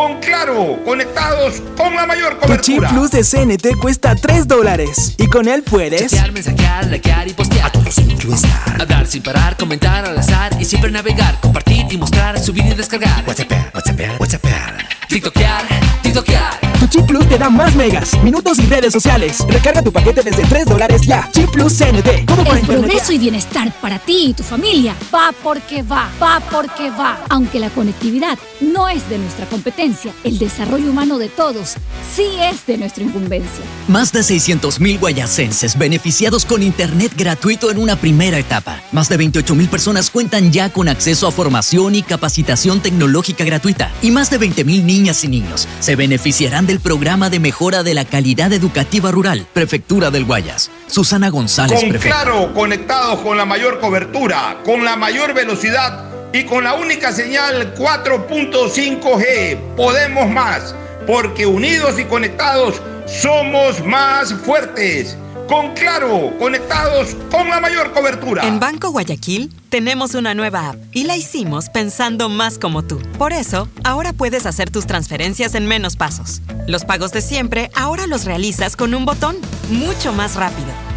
Con claro, conectados con la mayor Tu chip cobertura. plus de CNT cuesta 3 dólares. Y con él puedes. Chatear, mensajear, likear y postear. A todos influenciar. Hablar sin parar, comentar al azar y siempre navegar. Compartir y mostrar, subir y descargar. WhatsApp, WhatsApp, WhatsApp. TikTokear, TikTokear. Tu chip plus te da más megas, minutos y redes sociales. Recarga tu paquete desde 3 dólares ya. Chip Plus CNT. Como por El internet. progreso y bienestar para ti y tu familia va porque va, va porque va. Aunque la conectividad no es de nuestra competencia, el desarrollo humano de todos sí es de nuestra incumbencia. Más de 600.000 guayacenses beneficiados con Internet gratuito en una primera etapa. Más de 28.000 personas cuentan ya con acceso a formación y capacitación tecnológica gratuita. Y más de 20.000 niñas y niños se beneficiarán del programa de mejora de la calidad educativa rural. Prefectura del Guayas. Susana González, Con prefecta. Claro, conectados con la mayor cobertura, con la mayor velocidad y con la única señal 4.5G. Podemos más, porque unidos y conectados somos más fuertes. Con Claro, conectados con la mayor cobertura. En Banco Guayaquil tenemos una nueva app y la hicimos pensando más como tú. Por eso, ahora puedes hacer tus transferencias en menos pasos. Los pagos de siempre ahora los realizas con un botón, mucho más rápido.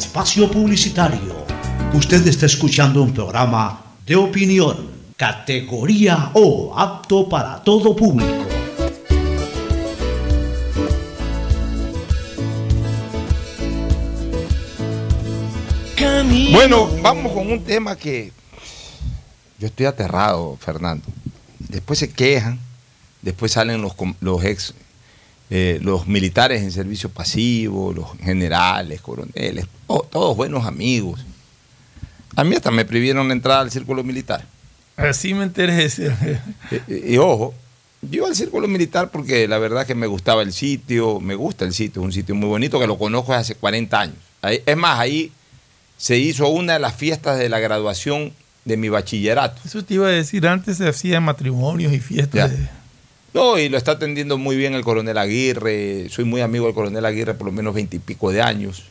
espacio publicitario. Usted está escuchando un programa de opinión, categoría O, apto para todo público. Bueno, vamos con un tema que yo estoy aterrado, Fernando. Después se quejan, después salen los, los ex, eh, los militares en servicio pasivo, los generales, coroneles, to- todos buenos amigos. A mí hasta me prohibieron la entrada al círculo militar. Así me enteré. sí. Y, y ojo, yo al círculo militar porque la verdad que me gustaba el sitio, me gusta el sitio, es un sitio muy bonito que lo conozco desde hace 40 años. Ahí- es más, ahí se hizo una de las fiestas de la graduación de mi bachillerato. Eso te iba a decir, antes se hacían matrimonios y fiestas. Ya. de- No, y lo está atendiendo muy bien el coronel Aguirre. Soy muy amigo del coronel Aguirre por lo menos veintipico de años.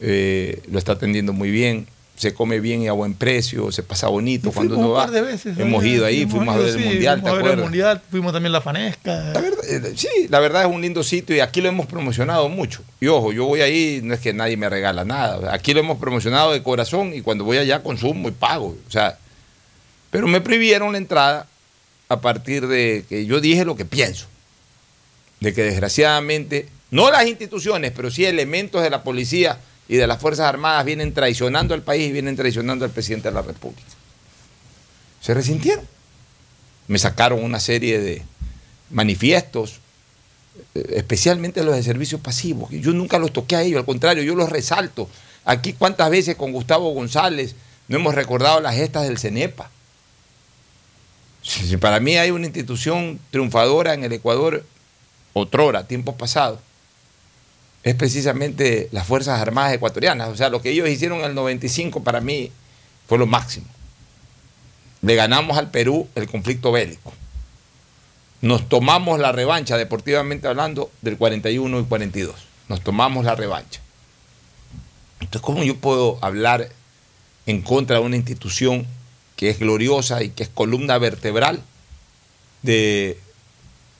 Eh, lo está atendiendo muy bien. Se come bien y a buen precio, se pasa bonito. Cuando Fuimos uno un va, par de veces. hemos ido ahí, Hemos fuimos a ver el sí, mundial, ¿te fuimos a ver el mundial, fuimos también a la Fanesca. Eh, Sí, la verdad es un lindo sitio y aquí lo hemos promocionado mucho. Y ojo, yo voy ahí, no es que nadie me regala nada. Aquí lo hemos promocionado de corazón y cuando voy allá consumo y pago. O sea, pero me prohibieron la entrada a partir de que yo dije lo que pienso. De que desgraciadamente, no las instituciones, pero sí elementos de la policía y de las Fuerzas Armadas vienen traicionando al país y vienen traicionando al presidente de la República. Se resintieron. Me sacaron una serie de manifiestos, eh, especialmente los de servicios pasivos. Yo nunca los toqué a ellos, al contrario, yo los resalto. Aquí cuántas veces con Gustavo González no hemos recordado las gestas del CENEPA. Si- Para mí hay una institución triunfadora en el Ecuador, otrora, tiempos pasados, es precisamente las Fuerzas Armadas Ecuatorianas. O sea, lo que ellos hicieron en el 95 para mí fue lo máximo. Le ganamos al Perú el conflicto bélico. Nos tomamos la revancha, deportivamente hablando, del 41 y 42. Nos tomamos la revancha. Entonces, ¿cómo yo puedo hablar en contra de una institución que es gloriosa y que es columna vertebral de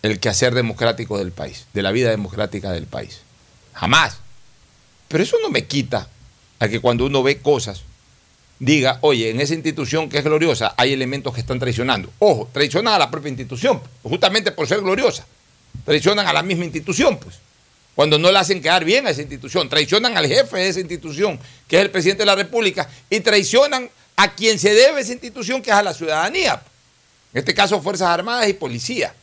el quehacer democrático del país, de la vida democrática del país? Jamás. Pero eso no me quita a que cuando uno ve cosas diga, oye, en esa institución que es gloriosa hay elementos que están traicionando. Ojo, traicionan a la propia institución, justamente por ser gloriosa. Traicionan a la misma institución, pues. Cuando no le hacen quedar bien a esa institución, traicionan al jefe de esa institución, que es el presidente de la República, y traicionan a quien se debe esa institución, que es a la ciudadanía. En este caso, Fuerzas Armadas y Policía.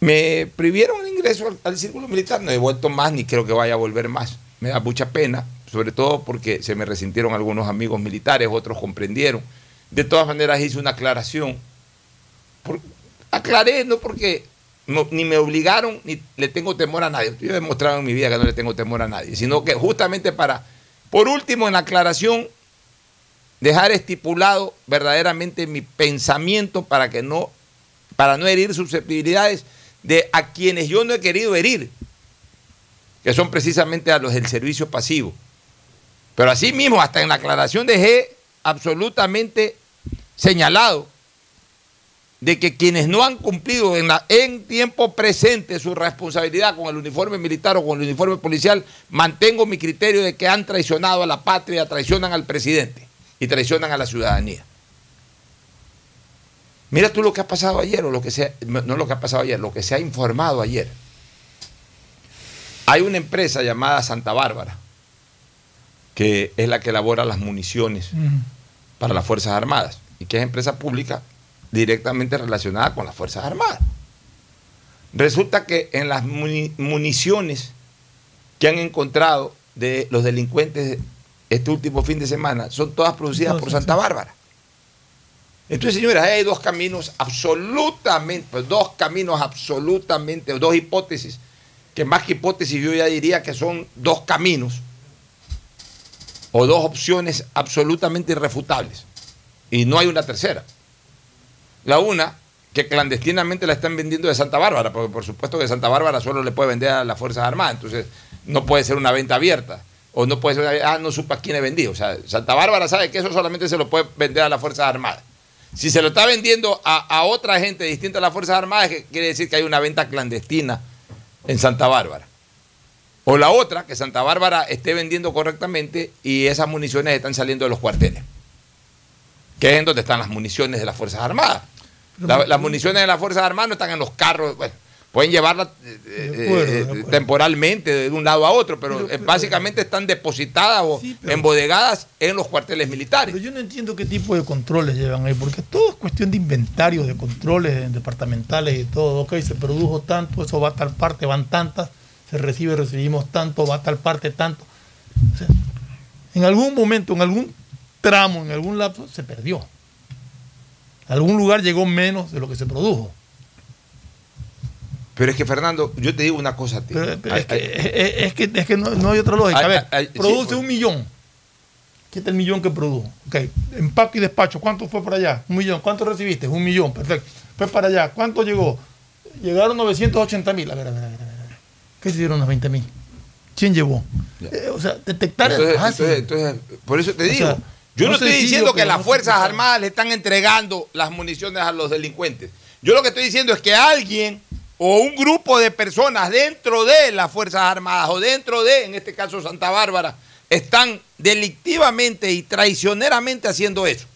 Me prohibieron el ingreso al, círculo militar, no he vuelto más ni creo que vaya a volver más. Me da mucha pena, sobre todo porque se me resintieron algunos amigos militares, otros comprendieron. De todas maneras hice una aclaración. Aclaré, no porque ni me obligaron ni le tengo temor a nadie. Yo he demostrado en mi vida que no le tengo temor a nadie, sino que justamente para, por último, en la aclaración, dejar estipulado verdaderamente mi pensamiento para que no, para no herir susceptibilidades de a quienes yo no he querido herir, que son precisamente a los del servicio pasivo. Pero así mismo, hasta en la aclaración dejé absolutamente señalado de que quienes no han cumplido en, la- en tiempo presente su responsabilidad con el uniforme militar o con el uniforme policial, mantengo mi criterio de que han traicionado a la patria, traicionan al presidente y traicionan a la ciudadanía. Mira tú lo que ha pasado ayer, o lo que sea, no lo que ha pasado ayer, lo que se ha informado ayer. Hay una empresa llamada Santa Bárbara, que es la que elabora las municiones para las Fuerzas Armadas y que es empresa pública directamente relacionada con las Fuerzas Armadas. Resulta que en las muni- municiones que han encontrado de los delincuentes este último fin de semana son todas producidas por Santa Bárbara. Entonces, señores, hay dos caminos absolutamente, pues, dos caminos absolutamente, dos hipótesis, que más que hipótesis yo ya diría que son dos caminos o dos opciones absolutamente irrefutables. Y no hay una tercera. La una, que clandestinamente la están vendiendo de Santa Bárbara, porque por supuesto que Santa Bárbara solo le puede vender a las Fuerzas Armadas, entonces no puede ser una venta abierta. O no puede ser una, ah, no supa quién le vendido. O sea, Santa Bárbara sabe que eso solamente se lo puede vender a las Fuerzas Armadas. Si se lo está vendiendo a, a otra gente distinta a las Fuerzas Armadas, quiere decir que hay una venta clandestina en Santa Bárbara. O la otra, que Santa Bárbara esté vendiendo correctamente y esas municiones están saliendo de los cuarteles, que es en donde están las municiones de las Fuerzas Armadas. La- las municiones de las Fuerzas Armadas no están en los carros, bueno, pueden llevarlas eh, eh, eh, temporalmente de un lado a otro, pero, básicamente están depositadas o embodegadas en los cuarteles militares. Pero yo no entiendo qué tipo de controles llevan ahí, porque todo es cuestión de inventario, de controles departamentales y todo. Ok, se produjo tanto, eso va a tal parte, van tantas, se recibe, recibimos tanto, va a tal parte, tanto. O sea, en algún momento, en algún tramo, en algún lapso, se perdió. A algún lugar llegó menos de lo que se produjo. Pero es que, Fernando, yo te digo una cosa a ti. Pero- pero Ay, es, que, ay, es- que, es que no, no hay otra lógica. A ver, ay, ay, sí, produce un millón. ¿Qué el millón que produjo? Ok, empaque y despacho, ¿cuánto fue para allá? Un millón. ¿Cuánto recibiste? Un millón, perfecto. Fue para allá, ¿cuánto llegó? Llegaron 980 mil. A ver, a ver, a ver, a ver. ¿Qué se dieron los 20 mil? ¿Quién llevó? Eh, o sea, detectar Entonces, es fácil. entonces- entonces, por eso te digo. sea, yo no, no estoy diciendo que las no Fuerzas. Armadas le están entregando las municiones a los delincuentes. Yo lo que estoy diciendo es que alguien o un grupo de personas dentro de las Fuerzas Armadas o dentro de, en este caso Santa Bárbara, están delictivamente y traicioneramente haciendo eso.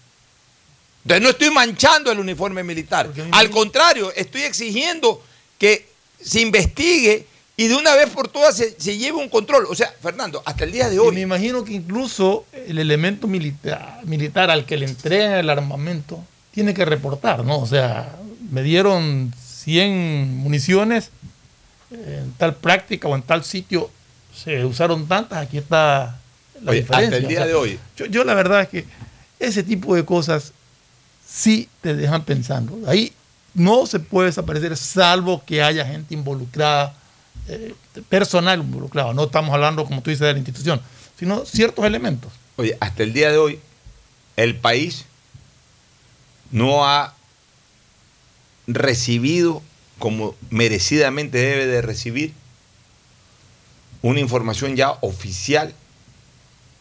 Entonces no estoy manchando el uniforme militar. Al contrario, estoy exigiendo que se investigue y de una vez por todas se, se lleve un control. O sea, Fernando, hasta el día de Y hoy. me imagino que incluso el elemento militar, militar al que le entregan el armamento tiene que reportar, ¿no? O sea, me dieron 100 municiones en tal práctica o en tal sitio se usaron tantas, aquí está la Oye, diferencia. hasta el día O sea, de hoy. Yo, yo la verdad es que ese tipo de cosas sí te dejan pensando. Ahí no se puede desaparecer salvo que haya gente involucrada, eh, personal involucrado. No estamos hablando, como tú dices, de la institución, sino ciertos elementos. Oye, hasta el día de hoy, el país no ha recibido como merecidamente debe de recibir una información ya oficial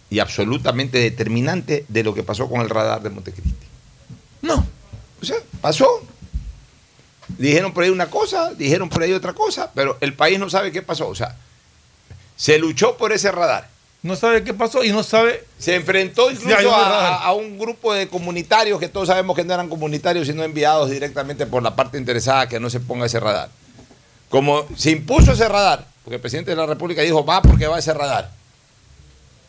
y absolutamente determinante de lo que pasó con el radar de Montecristi. No. O sea, pasó. Dijeron por ahí una cosa, dijeron por ahí otra cosa, pero el país no sabe qué pasó. O sea, se luchó por ese radar. No sabe qué pasó y no sabe. Se enfrentó incluso a, a un grupo de comunitarios que todos sabemos que no eran comunitarios, sino enviados directamente por la parte interesada que no se ponga ese radar. Como se impuso ese radar, porque el presidente de la República dijo, va porque va ese radar.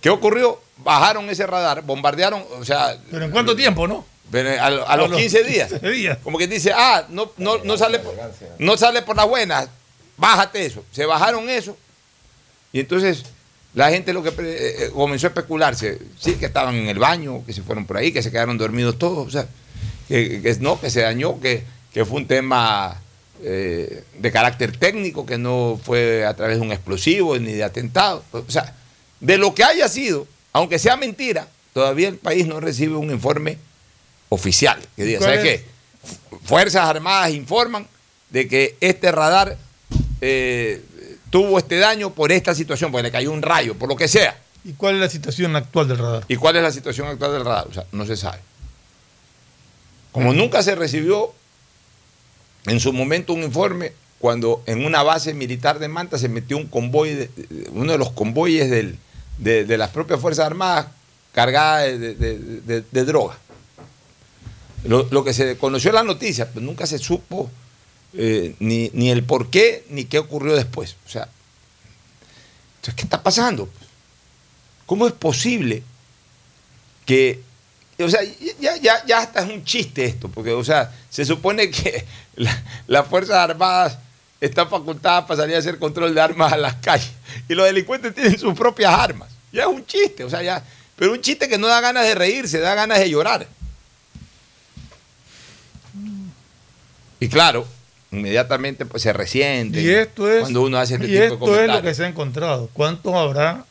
¿Qué ocurrió? Bajaron ese radar, bombardearon, o sea... ¿Pero en cuánto tiempo, no? Pero a, a los 15 días. 15 días. Como que dice, ah, no, no, no, sale, por- no sale por las buenas, bájate eso. Se bajaron eso. Y entonces la gente lo que eh, eh, comenzó a especularse, sí, que estaban en el baño, que se fueron por ahí, que se quedaron dormidos todos, o sea, que, que no, que se dañó, que, que fue un tema eh, de carácter técnico, que no fue a través de un explosivo ni de atentado. O sea, de lo que haya sido, aunque sea mentira, todavía el país no recibe un informe oficial que diga, ¿Cuál ¿sabes es? qué? Fuerzas Armadas informan de que este radar eh, tuvo este daño por esta situación, porque le cayó un rayo, por lo que sea. ¿Y cuál es la situación actual del radar? ¿Y cuál es la situación actual del radar? O sea, no se sabe. Como nunca se recibió en su momento un informe cuando en una base militar de Manta se metió un convoy, de- uno de los convoyes del- de, de las propias Fuerzas Armadas cargada de- de droga. Lo, que se conoció en la noticia, pero nunca se supo eh, ni, ni el por qué ni qué ocurrió después. O sea, entonces, ¿qué está pasando? ¿Cómo es posible que, o sea, ya, ya, ya hasta es un chiste esto, porque, o sea, se supone que la- las Fuerzas Armadas están facultadas para salir a hacer control de armas a las calles y los delincuentes tienen sus propias armas. Ya es un chiste, o sea, ya, pero un chiste que no da ganas de reírse, da ganas de llorar. Y claro, inmediatamente pues se resiente Y esto es, cuando uno hace este y tipo de esto es comentarios. lo que se ha encontrado. ¿Cuántos habrá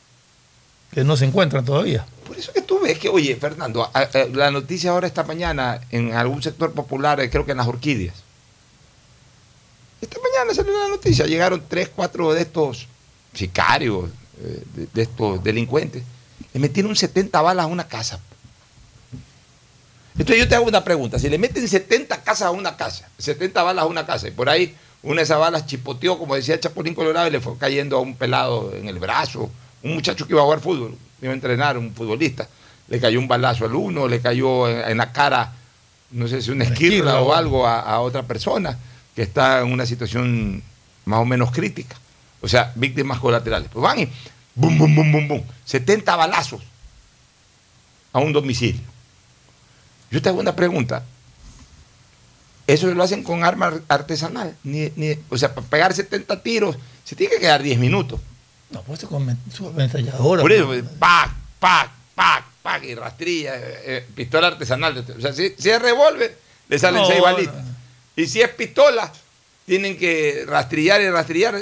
que no se encuentran todavía? Por eso que tú ves que, oye, Fernando, a- a- la noticia ahora esta mañana en algún sector popular, eh, creo que en las orquídeas. Esta mañana salió una noticia, llegaron tres, cuatro de estos sicarios, eh, de, de estos delincuentes, le metieron 70 balas a una casa. Entonces yo te hago una pregunta, si le meten 70 casas a una casa, 70 balas a una casa, y por ahí una de esas balas chipoteó, como decía Chapulín Colorado, y le fue cayendo a un pelado en el brazo, un muchacho que iba a jugar fútbol, iba a entrenar, un futbolista, le cayó un balazo al uno, le cayó en, la cara, no sé si una esquirla o- algo a, a otra persona que está en una situación más o menos crítica. O sea, víctimas colaterales. Pues van y bum, bum, bum, bum, bum, 70 balazos a un domicilio. Yo te hago una pregunta. Eso lo hacen con arma ar- artesanal. Ni, ni- o sea, para pegar 70 tiros se tiene que quedar 10 minutos. No, pues con su ametralladora. Por eso, pues, pac, pac, pac, pac, y rastrilla, eh, eh, pistola artesanal. O sea, si, si es revólver, le salen No, seis no. balitas. Y si es pistola, tienen que rastrillar y rastrillar,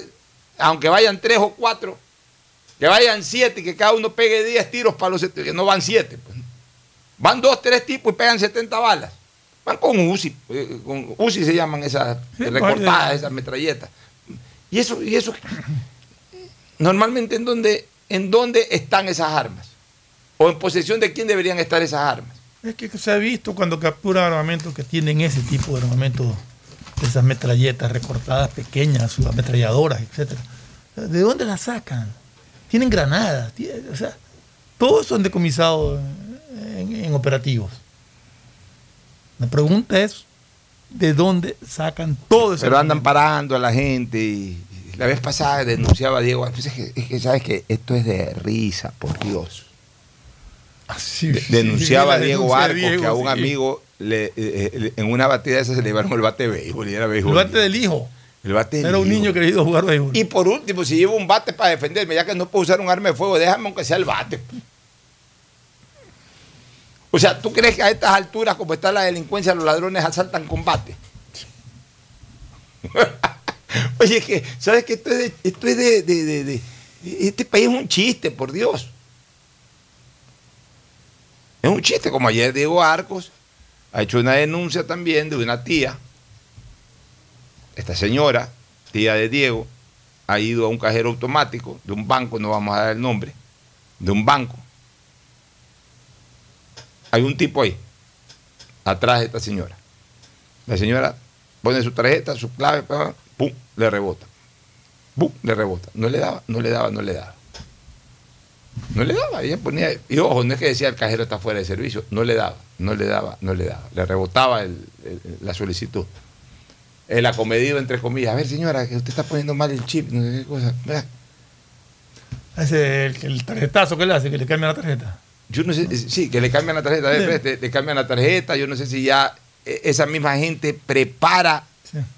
aunque vayan tres o cuatro, que vayan siete y que cada uno pegue 10 tiros para los que no van siete. pues. Van dos, tres tipos y pegan 70 balas. Van con UCI, eh, con UCI se llaman esas recortadas, esas metralletas. Y eso, y eso, normalmente en dónde, en dónde están esas armas. O en posesión de quién deberían estar esas armas. Es que se ha visto cuando capturan armamentos que tienen ese tipo de armamentos, esas metralletas recortadas pequeñas, sus ametralladoras, etcétera. ¿De dónde las sacan? Tienen granadas, o sea, todos son decomisados en, en operativos. La pregunta es, ¿de dónde sacan todo eso? Pero andan parando a la gente. Y, y la vez pasada denunciaba a Diego. pues es, que, es que, sabes que esto es de risa, por Dios. De- denunciaba a Diego Arcos Diego, que a un sí. amigo le, eh, eh, en una batida de esas se le llevaron el bate de béisbol y era El bate del hijo. El bate del Era un niño que había ido a jugar béisbol. Y por último, si llevo un bate para defenderme, ya que no puedo usar un arma de fuego, déjame aunque sea el bate. O sea, ¿tú crees que a estas alturas, como está la delincuencia, los ladrones asaltan con bate? Oye, que, ¿sabes que esto es esto es de- Este país es un chiste, por Dios. Es un chiste, como ayer Diego Arcos ha hecho una denuncia también de una tía. Esta señora, tía de Diego, ha ido a un cajero automático de un banco, no vamos a dar el nombre, de un banco. Hay un tipo ahí, atrás de esta señora. La señora pone su tarjeta, su clave, pum, le rebota. Pum, le rebota. No le daba, no le daba, no le daba. No le daba. Ella ponía, y ojo, no es que decía el cajero está fuera de servicio, no le daba, no le daba, no le daba. Le rebotaba la solicitud. El acomedido, entre comillas. A ver, señora, que usted está poniendo mal el chip, no sé qué cosa. Ese el tarjetazo que le hace, que le cambia la tarjeta. Yo no sé, eh, sí, que le cambian la tarjeta, le cambian la tarjeta, yo no sé si ya eh, esa misma gente prepara,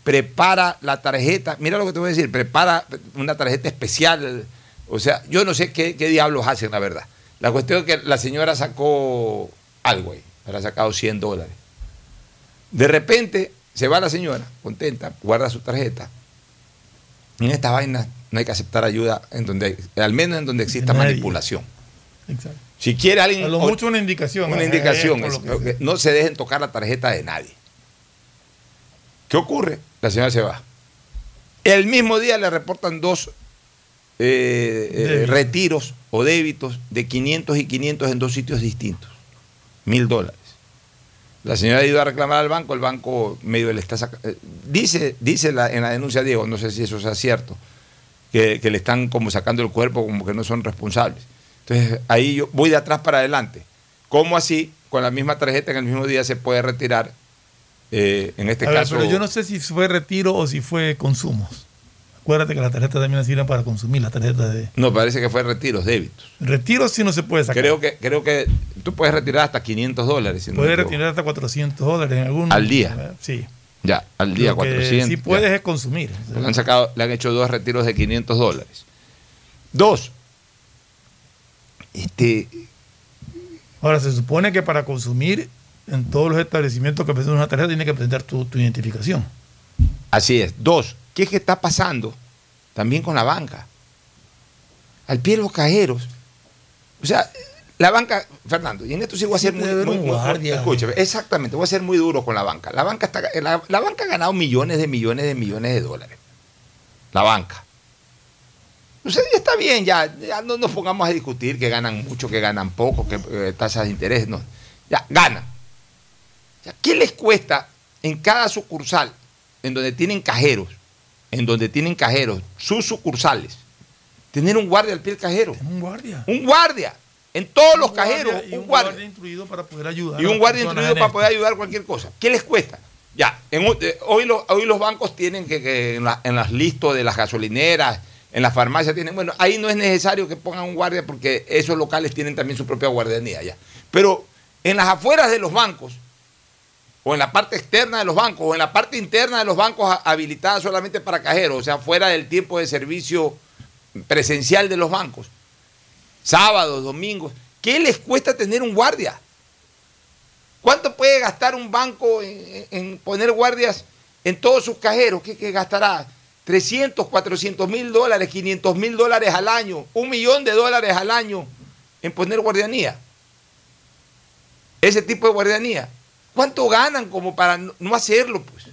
prepara la tarjeta, mira lo que te voy a decir, prepara una tarjeta especial, o sea, yo no sé qué, qué diablos hacen, la verdad. La cuestión es que la señora sacó algo ahí, habrá sacado 100 dólares. De repente se va la señora, contenta, guarda su tarjeta. En esta vaina no hay que aceptar ayuda, en donde, al menos en donde exista manipulación. Exacto. Si quiere alguien. A lo mucho una indicación. Una eh, indicación. es- no se dejen tocar la tarjeta de nadie. ¿Qué ocurre? La señora se va. El mismo día le reportan dos eh, eh, retiros o débitos de 500 y 500 en dos sitios distintos. Mil dólares. La señora ha ido a reclamar al banco, el banco medio le está sacando. dice dice la- en la denuncia Diego, no sé si eso sea cierto, que, que le están como sacando el cuerpo, como que no son responsables. Entonces ahí yo voy de atrás para adelante. ¿Cómo así, con la misma tarjeta en el mismo día se puede retirar? eh, en este A ver, caso. pero yo no sé si fue retiro o si fue consumos. Acuérdate que las tarjetas también sirven para consumir, las tarjetas de... No, parece que fue retiros, débitos. Retiro sí no se puede sacar. Creo que, creo que tú puedes retirar hasta 500 dólares. si no me Puede equivoco. retirar hasta 400 dólares en algún... Al día. Sí. Ya, al día Lo que 400. Sí ya. puedes es consumir. Le han, sacado, le han hecho dos retiros de 500 dólares. Dos. Este, Ahora, se supone que para consumir en todos los establecimientos que presentan una tarjeta tienes que presentar tu, tu identificación. así es. Dos. ¿Qué es que está pasando también con la banca? Al pie de los cajeros. O sea, la banca, Fernando, y en esto sí voy a ser muy, muy- muy- escúchame, exactamente, voy a ser muy duro con la banca. La banca, está, la, la banca ha ganado millones de millones de millones de dólares. La banca. Sea, ya está bien, ya, ya no nos pongamos a discutir que ganan mucho, que ganan poco, que eh, tasas de interés, no. Ya, ganan. ¿Qué les cuesta en cada sucursal, en donde tienen cajeros, en donde tienen cajeros, sus sucursales, tener un guardia al pie del cajero? Un guardia. Un guardia. En todos los Un guardia cajeros, un un guardia. guardia instruido para poder ayudar. Y un guardia instruido para poder ayudar cualquier cosa. ¿Qué les cuesta? Ya, en eh, hoy, los, hoy los bancos tienen que, que en, la- en las listas de las gasolineras, en las farmacias tienen, bueno, ahí no es necesario que pongan un guardia porque esos locales tienen también su propia guardianía ya. Pero en las afueras de los bancos, o en la parte externa de los bancos, o en la parte interna de los bancos ha- habilitada solamente para cajeros, o sea, fuera del tiempo de servicio presencial de los bancos, sábados, domingos, ¿qué les cuesta tener un guardia? ¿Cuánto puede gastar un banco en poner guardias en todos sus cajeros? ¿Qué, qué gastará? 300, 400 mil dólares, 500 mil dólares al año, un millón de dólares al año en poner guardianía. Ese tipo de guardianía. ¿Cuánto ganan como para no- hacerlo? Pues?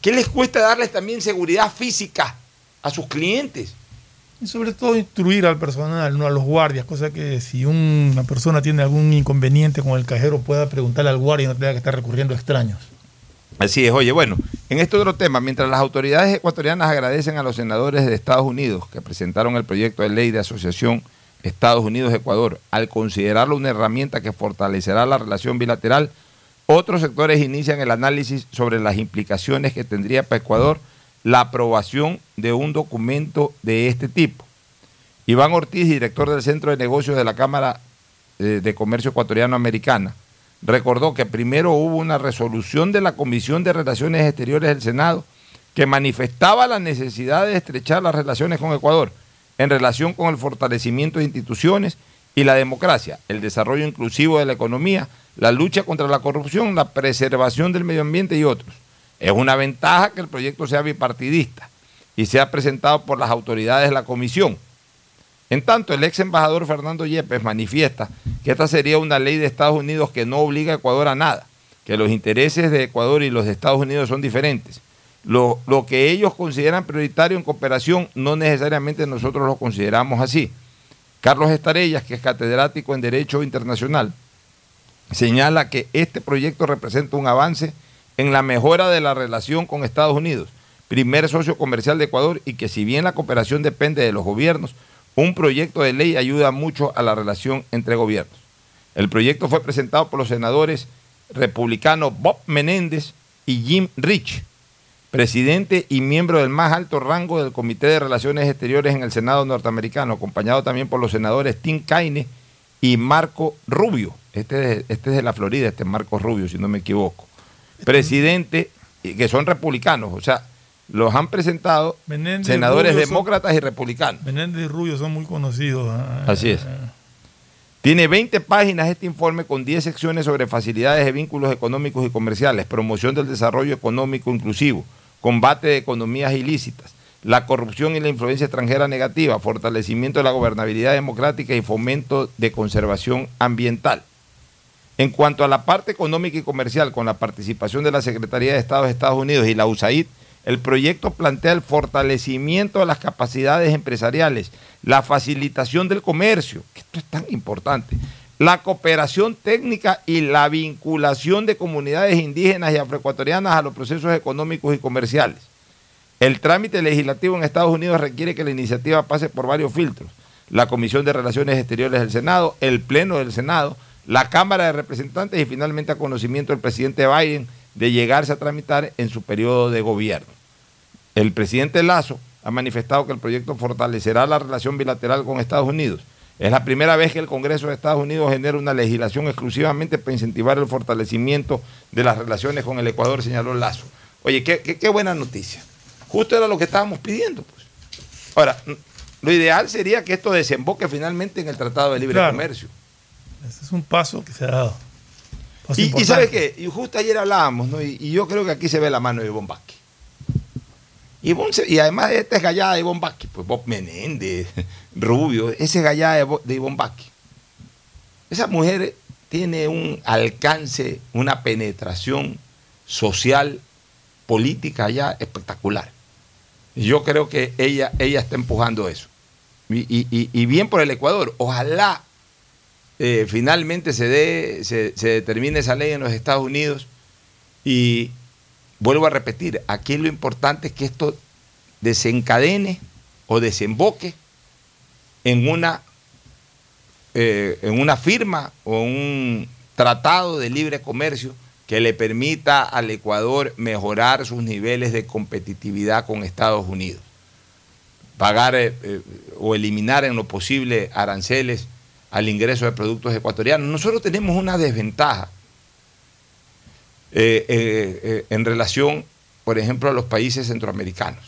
¿Qué les cuesta darles también seguridad física a sus clientes? Y sobre todo instruir al personal, no a los guardias, cosa que si una persona tiene algún inconveniente con el cajero pueda preguntarle al guardia y no tenga que estar recurriendo a extraños. Así es, oye, bueno, en este otro tema, mientras las autoridades ecuatorianas agradecen a los senadores de Estados Unidos que presentaron el proyecto de ley de asociación Estados Unidos-Ecuador al considerarlo una herramienta que fortalecerá la relación bilateral, otros sectores inician el análisis sobre las implicaciones que tendría para Ecuador la aprobación de un documento de este tipo. Iván Ortiz, director del Centro de Negocios de la Cámara eh, de Comercio Ecuatoriano-Americana, recordó que primero hubo una resolución de la Comisión de Relaciones Exteriores del Senado que manifestaba la necesidad de estrechar las relaciones con Ecuador en relación con el fortalecimiento de instituciones y la democracia, el desarrollo inclusivo de la economía, la lucha contra la corrupción, la preservación del medio ambiente y otros. Es una ventaja que el proyecto sea bipartidista y sea presentado por las autoridades de la comisión. En tanto, el ex embajador Fernando Yepes manifiesta que esta sería una ley de Estados Unidos que no obliga a Ecuador a nada, que los intereses de Ecuador y los de Estados Unidos son diferentes. Lo, lo que ellos consideran prioritario en cooperación no necesariamente nosotros lo consideramos así. Carlos Estarellas, que es catedrático en Derecho Internacional, señala que este proyecto representa un avance en la mejora de la relación con Estados Unidos, primer socio comercial de Ecuador, y que si bien la cooperación depende de los gobiernos, un proyecto de ley ayuda mucho a la relación entre gobiernos. El proyecto fue presentado por los senadores republicanos Bob Menéndez y Jim Rich, presidente y miembro del más alto rango del Comité de Relaciones Exteriores en el Senado norteamericano, acompañado también por los senadores Tim Kaine y Marco Rubio. Este es, este es de la Florida, este es Marco Rubio, si no me equivoco. Presidente, y que son republicanos, o sea, los han presentado Menéndez y senadores son- demócratas y republicanos. Menéndez y Rubio son muy conocidos. ah, Así es. Tiene 20 páginas este informe con 10 secciones sobre facilidades de vínculos económicos y comerciales, promoción del desarrollo económico inclusivo, combate de economías ilícitas, la corrupción y la influencia extranjera negativa, fortalecimiento de la gobernabilidad democrática y fomento de conservación ambiental. En cuanto a la parte económica y comercial, con la participación de la Secretaría de Estado de Estados Unidos y la USAID, el proyecto plantea el fortalecimiento de las capacidades empresariales, la facilitación del comercio, que esto es tan importante, la cooperación técnica y la vinculación de comunidades indígenas y afroecuatorianas a los procesos económicos y comerciales. El trámite legislativo en Estados Unidos requiere que la iniciativa pase por varios filtros. La Comisión de Relaciones Exteriores del Senado, el Pleno del Senado, la Cámara de Representantes y finalmente a conocimiento del presidente Biden de llegarse a tramitar en su periodo de gobierno. El presidente Lazo ha manifestado que el proyecto fortalecerá la relación bilateral con Estados Unidos. Es la primera vez que el Congreso de Estados Unidos genera una legislación exclusivamente para incentivar el fortalecimiento de las relaciones con el Ecuador, señaló Lazo. Oye, qué, qué- qué buena noticia. Justo era lo que estábamos pidiendo. Pues. Ahora, lo ideal sería que esto desemboque finalmente en el Tratado de Libre Claro. Comercio. Ese es un paso que se ha dado. Y, y importante. ¿sabe qué? Y justo ayer hablábamos, ¿no? Y, y yo creo que aquí se ve la mano de Ivonne Se- y además esta es gallada de Ivonne Vázquez, pues Bob Menéndez, Rubio, ese es gallada de, de Ivonne Vázquez. Esa mujer tiene un alcance, una penetración social, política allá espectacular. Y Yo creo que ella, ella está empujando eso. Y, y- y- y bien por el Ecuador. Ojalá eh, finalmente se, dé, se, se determine esa ley en los Estados Unidos. Y vuelvo a repetir, aquí lo importante es que esto desencadene o desemboque en una, eh, en una firma o un tratado de libre comercio que le permita al Ecuador mejorar sus niveles de competitividad con Estados Unidos. Pagar eh, eh, o eliminar en lo posible aranceles al ingreso de productos ecuatorianos. Nosotros tenemos una desventaja eh, eh, eh, en relación, por ejemplo, a los países centroamericanos.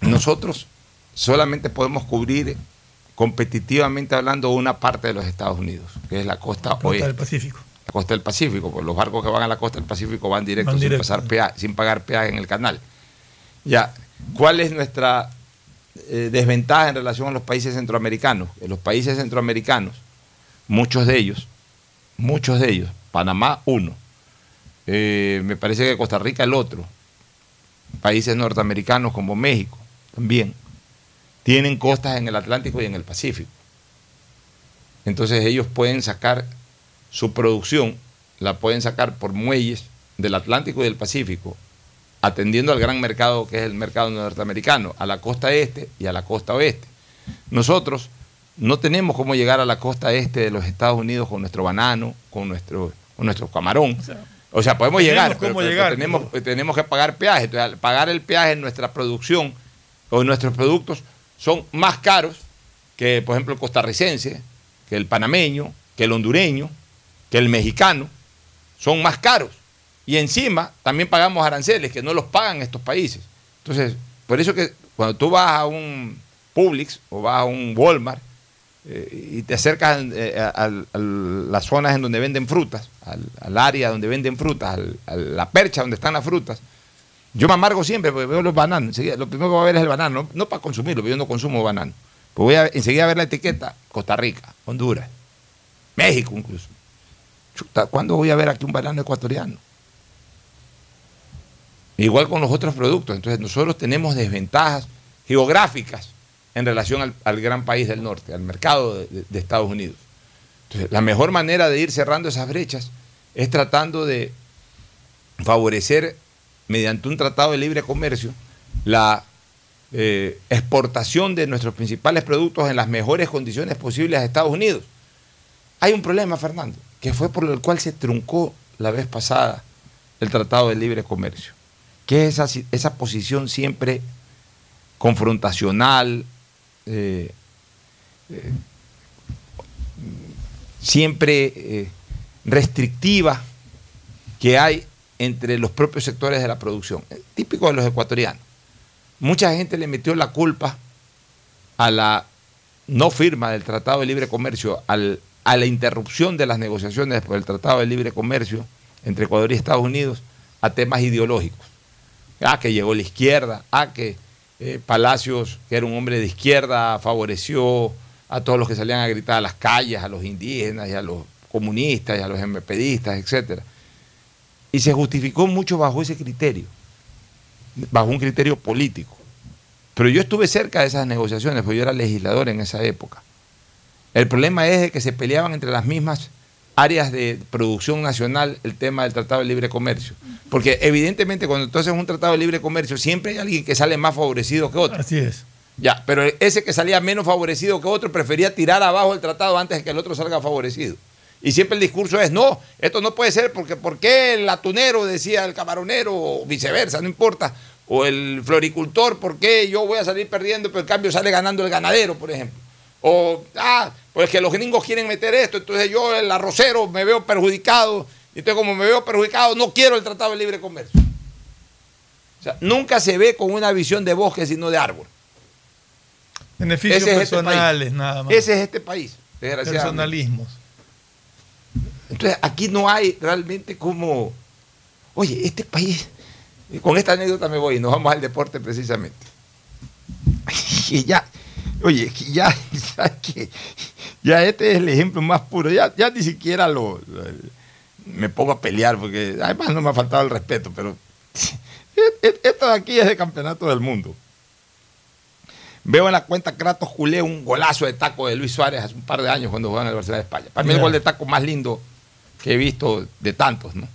Nosotros solamente podemos cubrir competitivamente hablando una parte de los Estados Unidos, que es la costa, Costa oeste. del Pacífico. La costa del Pacífico, pues los barcos que van a la costa del Pacífico van directos Van sin, directo. pasar pea- sin pagar peaje en el canal. Ya, ¿cuál es nuestra eh, desventaja en relación a los países centroamericanos? En los países centroamericanos, muchos de ellos, muchos de ellos, Panamá uno, eh, me parece que Costa Rica el otro, países norteamericanos como México también, tienen costas en el Atlántico y en el Pacífico. Entonces ellos pueden sacar su producción, la pueden sacar por muelles del Atlántico y del Pacífico, atendiendo al gran mercado que es el mercado norteamericano, a la costa este y a la costa oeste. Nosotros no tenemos cómo llegar a la costa este de los Estados Unidos con nuestro banano, con nuestro, con nuestro camarón. O sea, podemos llegar, cómo pero, pero llegar, tenemos, tenemos que pagar peaje. Entonces, al pagar el peaje en nuestra producción o en nuestros productos son más caros que, por ejemplo, el costarricense, que el panameño, que el hondureño, que el mexicano. Son más caros. Y encima también pagamos aranceles que no los pagan estos países. Entonces, por eso que cuando tú vas a un Publix o vas a un Walmart y te acercas eh, a, las zonas en donde venden frutas, al, área donde venden frutas, al- a la percha donde están las frutas, yo me amargo siempre porque veo los bananos. Lo primero que voy a ver es el banano, no, no para consumirlo, porque yo no consumo banano. Pues voy a enseguida a ver la etiqueta, Costa Rica, Honduras, México incluso. Chuta, ¿cuándo voy a ver aquí un banano ecuatoriano? Igual con los otros productos. Entonces nosotros tenemos desventajas geográficas en relación al, al gran país del norte, al mercado de, Estados Unidos. Entonces, la mejor manera de ir cerrando esas brechas es tratando de favorecer mediante un tratado de libre comercio la, eh, exportación de nuestros principales productos en las mejores condiciones posibles a Estados Unidos. Hay un problema, Fernando, que fue por el cual se truncó la vez pasada el Tratado de Libre Comercio, que es esa, esa posición siempre confrontacional, eh, eh, siempre eh, restrictiva que hay entre los propios sectores de la producción, típico de los ecuatorianos. Mucha gente le metió la culpa a la no firma del Tratado de Libre Comercio, al, a la interrupción de las negociaciones por el Tratado de Libre Comercio entre Ecuador y Estados Unidos, a temas ideológicos. Ah, que llegó la izquierda, ah, que eh, Palacios, que era un hombre de izquierda, favoreció a todos los que salían a gritar a las calles, a los indígenas y a los comunistas y a los MPDistas, etc. Y se justificó mucho bajo ese criterio, bajo un criterio político. Pero yo estuve cerca de esas negociaciones, porque yo era legislador en esa época. El problema es que se peleaban entre las mismas áreas de producción nacional el tema del Tratado de Libre Comercio. Porque evidentemente cuando tú haces un Tratado de Libre Comercio siempre hay alguien que sale más favorecido que otro. Así es. Ya, pero ese que salía menos favorecido que otro prefería tirar abajo el tratado antes de que el otro salga favorecido. Y siempre el discurso es, no, esto no puede ser porque ¿por qué el atunero decía el camaronero o viceversa? No importa. O el floricultor, ¿por qué yo voy a salir perdiendo pero en cambio sale ganando el ganadero, por ejemplo? O, ah, pues que los gringos quieren meter esto, entonces yo, el arrocero, me veo perjudicado. Y entonces, como me veo perjudicado, no quiero el Tratado de Libre Comercio. O sea, nunca se ve con una visión de bosque, sino de árbol. Beneficios Ese este personales, nada más. Ese es este país, desgraciadamente. Personalismos. Entonces, aquí no hay realmente como, oye, este país, y con esta anécdota me voy y nos vamos al deporte precisamente. Y ya, oye, ya, ya, que, ya este es el ejemplo más puro, ya, ya ni siquiera lo, lo- me pongo a pelear, porque además no me ha faltado el respeto, pero esto de aquí es de campeonato del mundo. Veo en la cuenta Kratos Culé un golazo de taco de Luis Suárez hace un par de años cuando jugaba en la Universidad de España. Para mí el Ya. gol de taco más lindo que he visto de tantos, ¿no?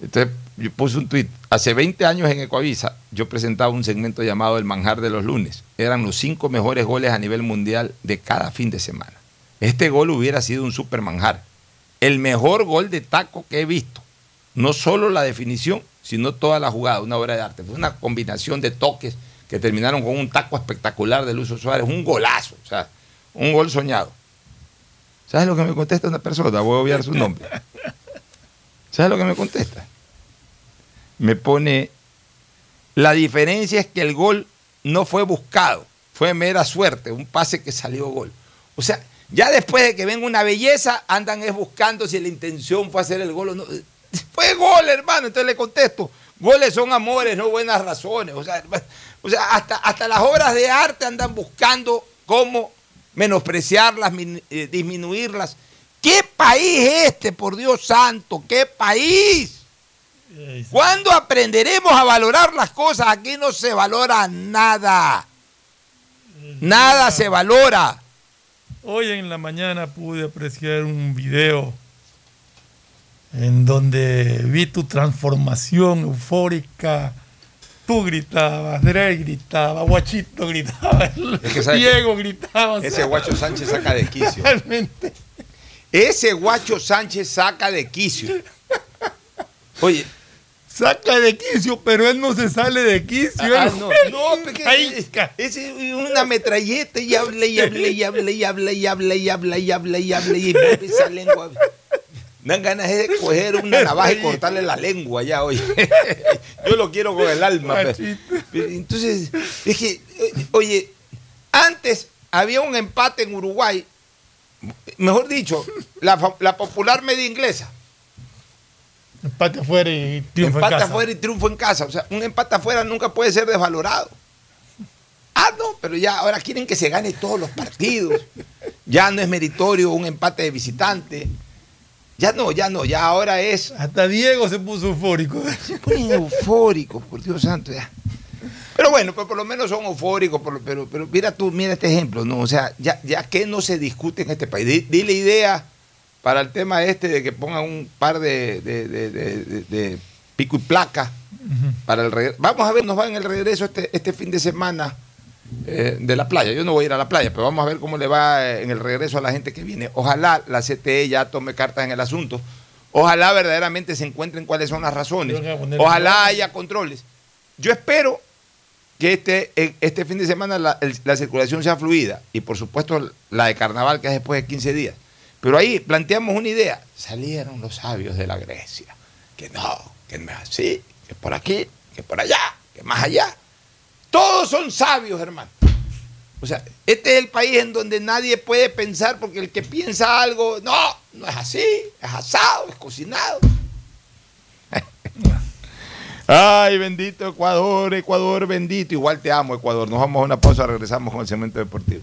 Entonces yo puse un tuit. Hace 20 años en Ecoavisa yo presentaba un segmento llamado El Manjar de los Lunes. Eran los cinco mejores goles a nivel mundial de cada fin de semana. Este gol hubiera sido un super manjar. El mejor gol de taco que he visto. No solo la definición, sino toda la jugada, una obra de arte. Fue una combinación de toques que terminaron con un taco espectacular de Luis Suárez, un golazo, o sea, un gol soñado. ¿Sabes lo que me contesta una persona? Voy a obviar su nombre. ¿Sabes lo que me contesta? Me pone, la diferencia es que el gol no fue buscado, fue mera suerte, un pase que salió gol. O sea, ya después de que venga una belleza, andan es buscando si la intención fue hacer el gol o no. Fue gol, hermano. Entonces le contesto, goles son amores, no buenas razones. O sea, o sea hasta, hasta las obras de arte andan buscando cómo menospreciarlas, eh, disminuirlas. ¿Qué país es este, por Dios santo? ¿Qué país? ¿Cuándo aprenderemos a valorar las cosas? Aquí no se valora nada. Nada se valora. Hoy en la mañana pude apreciar un video en donde vi tu transformación eufórica. Tú gritabas, Dre gritaba, Guachito gritaba, Es que, ¿sabe Diego gritaba. Ese guacho Sánchez saca de quicio. Realmente. Ese guacho Sánchez saca de quicio. Oye. Saca de quicio, pero él no se sale de quicio. Ah, él no, no, caica. es una metralleta y habla y habla y habla y habla y habla y habla y habla y habla y esa lengua. Dan ganas de coger una navaja y cortarle la lengua ya, oye. Yo lo quiero con el alma. pero- pero entonces, es que, oye, antes había un empate en Uruguay, mejor dicho, la, la popular media inglesa. Empate afuera y triunfo en empate casa. afuera y triunfo en casa. O sea, un empate afuera nunca puede ser desvalorado. Ah, no, pero ya ahora quieren que se gane todos los partidos. Ya no es meritorio un empate de visitante. Ya no, ya no, ya ahora es. Hasta Diego se puso eufórico. Se ponen eufóricos, por Dios santo, ya. Pero bueno, pues por lo menos son eufóricos, por pero, pero mira tú, mira este ejemplo, ¿no? O sea, ya, ya que no se discute en este país. Di- Dile idea para el tema este de que pongan un par de, de- de- de- de- de pico y placa para el regreso. Vamos a ver, nos va en el regreso este, este fin de semana eh, de la playa. Yo no voy a ir a la playa, pero vamos a ver cómo le va eh, en el regreso a la gente que viene. Ojalá la CTE ya tome cartas en el asunto. Ojalá verdaderamente se encuentren cuáles son las razones. Ojalá haya controles. Yo espero que este, este fin de semana la, la circulación sea fluida y por supuesto la de carnaval que es después de 15 días. Pero ahí planteamos una idea. Salieron los sabios de la Grecia. Que no, que no es así, que por aquí, que por allá, que más allá. Todos son sabios, hermano. O sea, este es el país en donde nadie puede pensar porque el que piensa algo, no, no es así, es asado, es cocinado. Ay, bendito Ecuador, Ecuador, bendito. Igual te amo, Ecuador. Nos vamos a una pausa, regresamos con el segmento deportivo.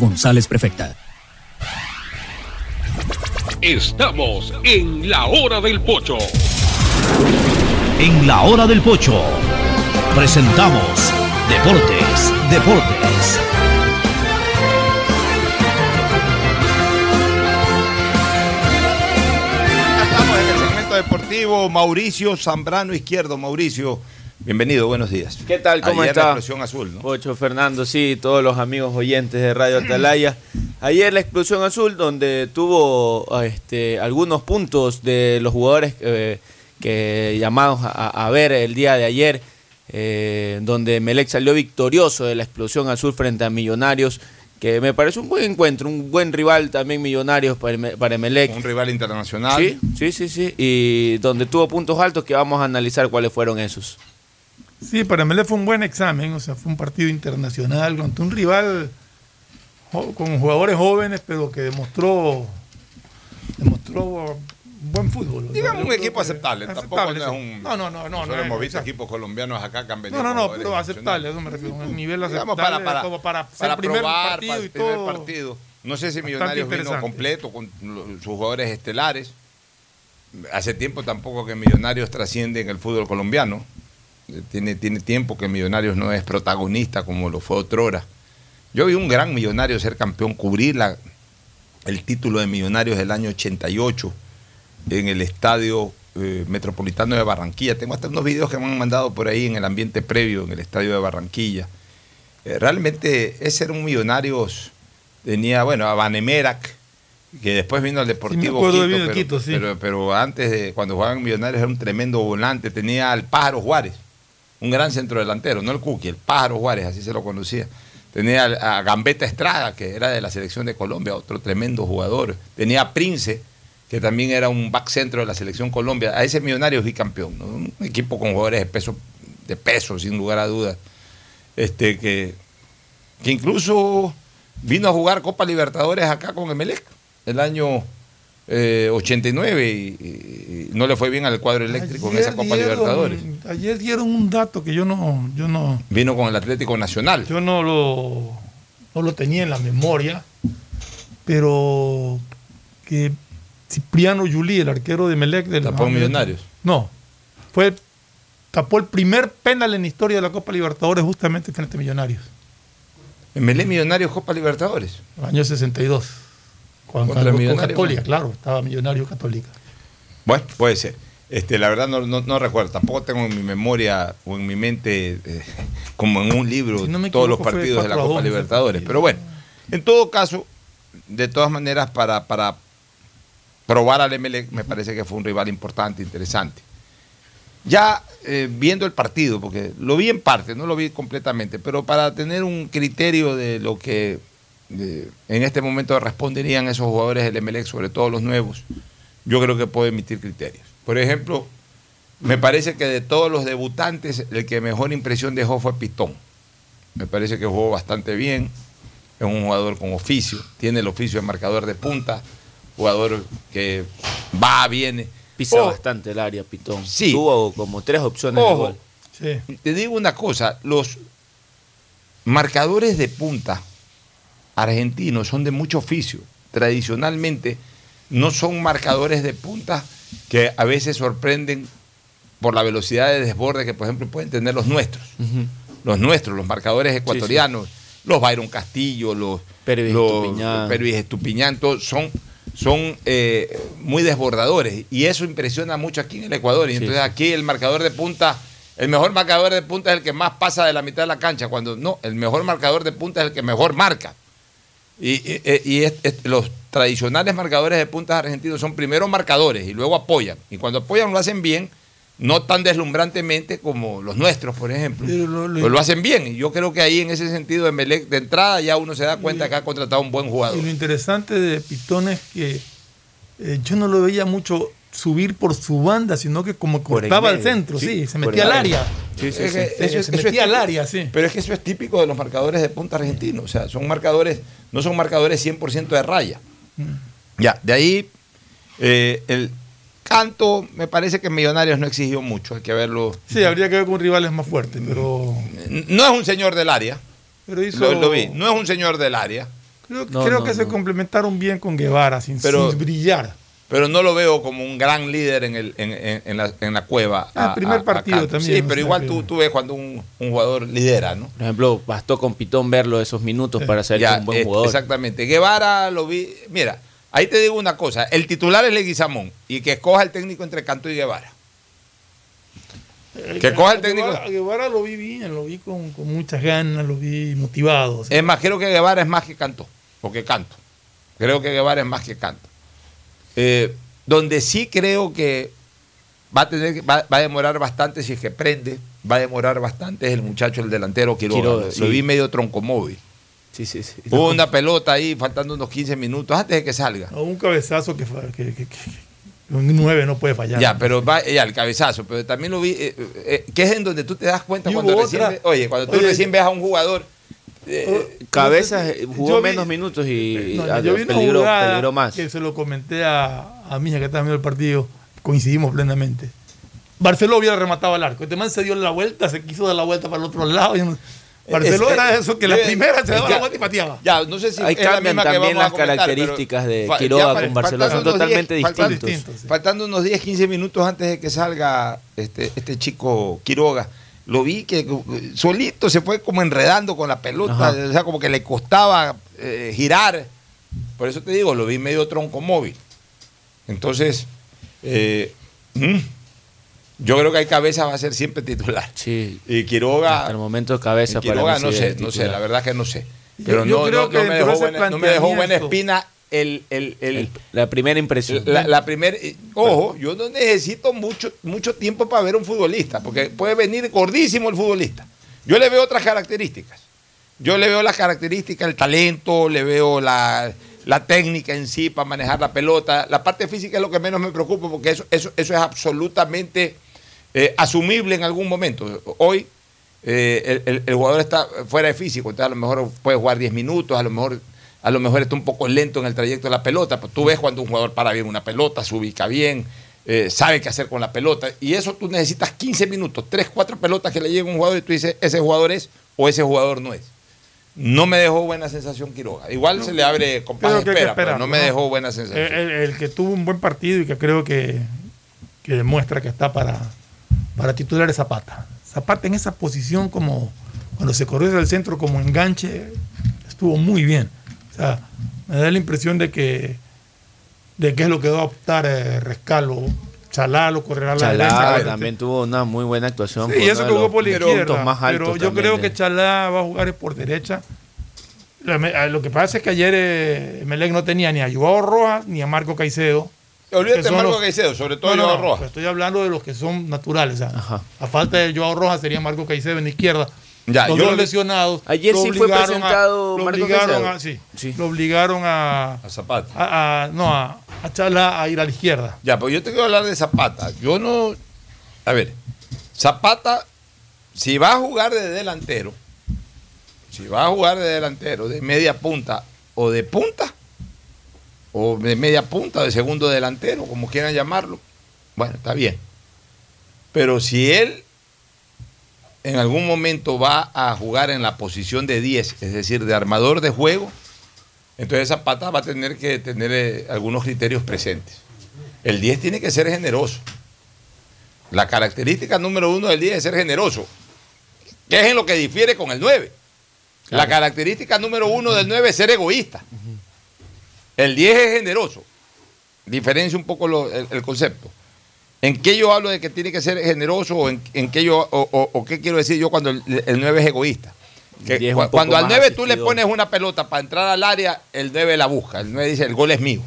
González, prefecta. Estamos en la hora del pocho. En la hora del pocho presentamos Deportes, Deportes. Estamos en el segmento deportivo. Mauricio Zambrano Izquierdo. Mauricio, bienvenido, buenos días. ¿Qué tal? ¿Cómo Ayer está? la explosión azul, ¿no? Pocho Fernando, sí, todos los amigos oyentes de Radio Atalaya. Ayer la explosión azul, donde tuvo este, algunos puntos de los jugadores eh, que llamamos a, a ver el día de ayer, eh, donde Melec salió victorioso de la explosión azul frente a Millonarios, que me parece un buen encuentro, un buen rival también Millonarios para, para Emelec. Un rival internacional. Sí, sí, sí, sí, y donde tuvo puntos altos que vamos a analizar cuáles fueron esos. Sí, para Melé fue un buen examen, o sea, fue un partido internacional contra un rival con jugadores jóvenes, pero que demostró demostró buen fútbol. Digamos un equipo aceptable. Tampoco no es un. No, no, no, no. Nosotros hemos visto equipos colombianos acá que han venido. No, no, no, pero aceptable, eso me refiero. Un nivel aceptable para, para, como para para primer probar, partido y todo. partido. No sé si Millonarios vino completo con sus jugadores estelares. Hace tiempo tampoco que Millonarios trasciende en el fútbol colombiano. Tiene, tiene tiempo que Millonarios no es protagonista como lo fue otrora. Yo vi un gran Millonario ser campeón, cubrir la- el título de Millonarios del año 88 en el estadio eh, metropolitano de Barranquilla. Tengo hasta unos videos que me han mandado por ahí en el ambiente previo en el estadio de Barranquilla. Eh, realmente ese era un Millonarios tenía, bueno, a Vanemerac, que después vino al Deportivo Quito, pero, Quito, sí. pero- pero antes de cuando jugaban Millonarios era un tremendo volante, tenía al Pájaro Juárez, un gran centrodelantero, no el Cookie, el Pájaro Juárez, así se lo conocía. Tenía a Gambetta Estrada, que era de la selección de Colombia, otro tremendo jugador. Tenía a Prince, que también era un back centro de la selección Colombia. A ese Millonarios bicampeón, ¿no? un equipo con jugadores de peso, de peso sin lugar a dudas. Este, que, que incluso vino a jugar Copa Libertadores acá con Emelec el año eh, 89 y, y- no le fue bien al cuadro eléctrico en esa Copa dieron- Libertadores. Ayer dieron un dato que yo no, yo no, Vino con el Atlético Nacional. yo no lo, no lo tenía en la memoria, pero que Cipriano Yuli, el arquero de Melec del Tapó en Millonarios. No, fue tapó el primer penal en la historia de la Copa Libertadores justamente frente a Millonarios, Emelec Millonarios Copa Libertadores. año 62. Con, Contra con- Católica, claro, estaba Millonario Católica. Bueno, puede ser. Este, la verdad no, no, no recuerdo, tampoco tengo en mi memoria o en mi mente eh, como en un libro Si no me todos los partidos de la 4 a Copa 2, Libertadores. Pero bueno, en todo caso, de todas maneras, para, para probar al Emelec me parece que fue un rival importante, interesante. Ya eh, viendo el partido, porque lo vi en parte, no lo vi completamente, pero para tener un criterio de lo que eh, en este momento responderían esos jugadores del Emelec, sobre todo los nuevos, yo creo que puedo emitir criterios. Por ejemplo, me parece que de todos los debutantes, el que mejor impresión dejó fue Pitón. Me parece que jugó bastante bien, es un jugador con oficio, tiene el oficio de marcador de punta, jugador que va, viene. Pisa Oh, bastante el área, Pitón. Sí. Tuvo como tres opciones de gol. te digo una cosa, los marcadores de punta argentinos son de mucho oficio. Tradicionalmente no son marcadores de punta que a veces sorprenden por la velocidad de desborde que, por ejemplo, pueden tener los nuestros. Los nuestros, los marcadores ecuatorianos, los Byron Castillo, los Pervis Estupiñán. Todos son, son eh, muy desbordadores. Y eso impresiona mucho aquí en el Ecuador. Y Sí, entonces aquí el marcador de punta, el mejor marcador de punta es el que más pasa de la mitad de la cancha. Cuando no, el mejor marcador de punta es el que mejor marca. Y, y- y es- es- los tradicionales marcadores de puntas argentinos son primero marcadores y luego apoyan. Y cuando apoyan lo hacen bien, no tan deslumbrantemente como los nuestros, por ejemplo. Pero lo- lo- Pero lo hacen bien. Y yo creo que ahí en ese sentido de Melec, de entrada ya uno se da cuenta que ha contratado un buen jugador. Y lo interesante de Pitón es que eh, yo no lo veía mucho subir por su banda, sino que como cortaba al centro, sí, sí, se metía al área. Sí, sí, Es sí. que, Eso eh, es- se eso metía es al típico. área, sí. Pero es que eso es típico de los marcadores de punta argentinos. O sea, son marcadores, no son marcadores 100% de raya. Ya, de ahí eh, el canto, me parece que Millonarios no exigió mucho, hay que verlo. Sí, habría que ver con rivales más fuertes, pero, No es un señor del área, pero hizo, lo, lo vi, no es un señor del área, Creo, No, creo no, que se complementaron bien con Guevara, sin, Pero- sin brillar. Pero no lo veo como un gran líder en, el, en, en- en la, en la cueva. Ah, el primer partido también, Sí, pero igual tú, tú ves cuando un, un jugador lidera, ¿no? Por ejemplo, bastó con Pitón verlo esos minutos para Ya, es un buen eh, jugador. Exactamente. Guevara lo vi. Mira, ahí te digo una cosa: el titular es Leguizamón y que escoja el técnico entre Canto y Guevara. Que coja el técnico. Guevara, Guevara lo vi bien, lo vi con, con muchas ganas, lo vi motivado. o sea, Es más, creo que Guevara es más que Canto, o que Canto. Creo que Guevara es más que Canto. Eh, donde sí creo que va a tener que- va, va a demorar bastante si es que prende, va a demorar bastante es el muchacho, el delantero Quiroga. Quiroga, lo sí. vi medio troncomóvil. Sí, sí, sí. Hubo una pelota ahí faltando unos 15 minutos antes de que salga. a un cabezazo que, fa- que, que- que- que un 9 no puede fallar. Ya, pero va, ya, el cabezazo, pero también lo vi, eh, eh, que es en donde tú te das cuenta cuando recién, otra. ve- oye, cuando tú Oye, recién ves a un jugador, eh, Cabezas eh, jugó vi- menos minutos y No, ah, yo vi más. Que se lo comenté a, a mi hija que estaba viendo el partido. Coincidimos plenamente. Barceló hubiera rematado al arco. Este man se dio la vuelta, se quiso dar la vuelta para el otro lado. y no- Barceló Es- era eh, eso, que la debe- primera se daba ya- la vuelta y pateaba. ya, no sé si Ahí la cambian también las características de Quiroga ya con faltando son totalmente 10 faltando- distintos. Faltando unos 10, 15 minutos antes de que salga este, este chico Quiroga, lo vi que eh, solito se fue como enredando con la pelota, Ajá. o sea, como que le costaba eh, girar. Por eso te digo, lo vi medio tronco móvil. Entonces, eh, mm, yo creo que hay cabeza va a ser siempre titular. Sí. Y Quiroga, Hasta el momento cabeza Quiroga para no sé, no sé, la verdad que no sé. Pero Yo no, creo no- que no me dejó buena, no me dejó buena espina el, el, el- La primera impresión. la, la primera. Ojo, yo no necesito mucho, mucho tiempo para ver un futbolista, porque puede venir gordísimo el futbolista. Yo le veo otras características. Yo le veo las características, el talento, le veo la, la técnica en sí para manejar la pelota. La parte física es lo que menos me preocupa, porque eso, eso, eso es absolutamente eh, asumible en algún momento. Hoy eh, el, el- el jugador está fuera de físico, entonces a lo mejor puede jugar 10 minutos, a lo mejor a lo mejor está un poco lento en el trayecto de la pelota, pues tú ves cuando un jugador para bien una pelota, se ubica bien, eh, sabe qué hacer con la pelota, y eso tú necesitas 15 minutos, 3, 4 pelotas que le lleguen a un jugador y tú dices, ese jugador es o ese jugador no es. No me dejó buena sensación Quiroga. Igual se le abre que espera, pero esperar, no me ¿no? dejó buena sensación. El, el- el que tuvo un buen partido y que creo que, que demuestra que está para, para titular es Zapata. Zapata en esa posición como cuando se corrió desde el centro como enganche estuvo muy bien. O sea, me da la impresión de que de que es lo que va a optar eh, Rescalo. Chalá lo correrá a la Chalá derecha. también tuvo una muy buena actuación. Sí, y eso que jugó por la izquierda. más Pero yo también creo que Chalá va a jugar por derecha. Ah, Lo que pasa es que ayer eh, Melec no tenía ni a Joao Rojas ni a Marco Caicedo. Olvídate de Marco los- Caicedo, sobre todo No, Joao no, Rojas. pero Estoy hablando de los que son naturales. o sea, a falta de Joao Rojas sería Marco Caicedo en la izquierda. Ya, los yo dos lo vi- lesionados. Ayer lo sí fue obligaron a- presentado lo obligaron a, sí, Lo obligaron a, A Zapata. a- a- no, a, a Chalá a ir a la izquierda. Ya, pues yo te quiero hablar de Zapata. Yo no. A ver, Zapata, si va a jugar de delantero, si va a jugar de delantero, de media punta o de punta, o de media punta, de segundo delantero, como quieran llamarlo, bueno, está bien. Pero si él en algún momento va a jugar en la posición de 10, es decir, de armador de juego, entonces Zapata va a tener que tener eh, algunos criterios presentes. El 10 tiene que ser generoso. La característica número uno del 10 es ser generoso, que es en lo que difiere con el 9. La característica número uno del 9 es ser egoísta. El 10 es generoso. Diferencia un poco lo- el, el concepto. ¿En qué yo hablo de que tiene que ser generoso o en, en qué yo o, o- o qué quiero decir yo cuando el, el 9 es egoísta? Que El 10 es cu- cuando al más 9 tú le pones una pelota para entrar al área, el 9 la busca. El 9 dice, el gol es mío.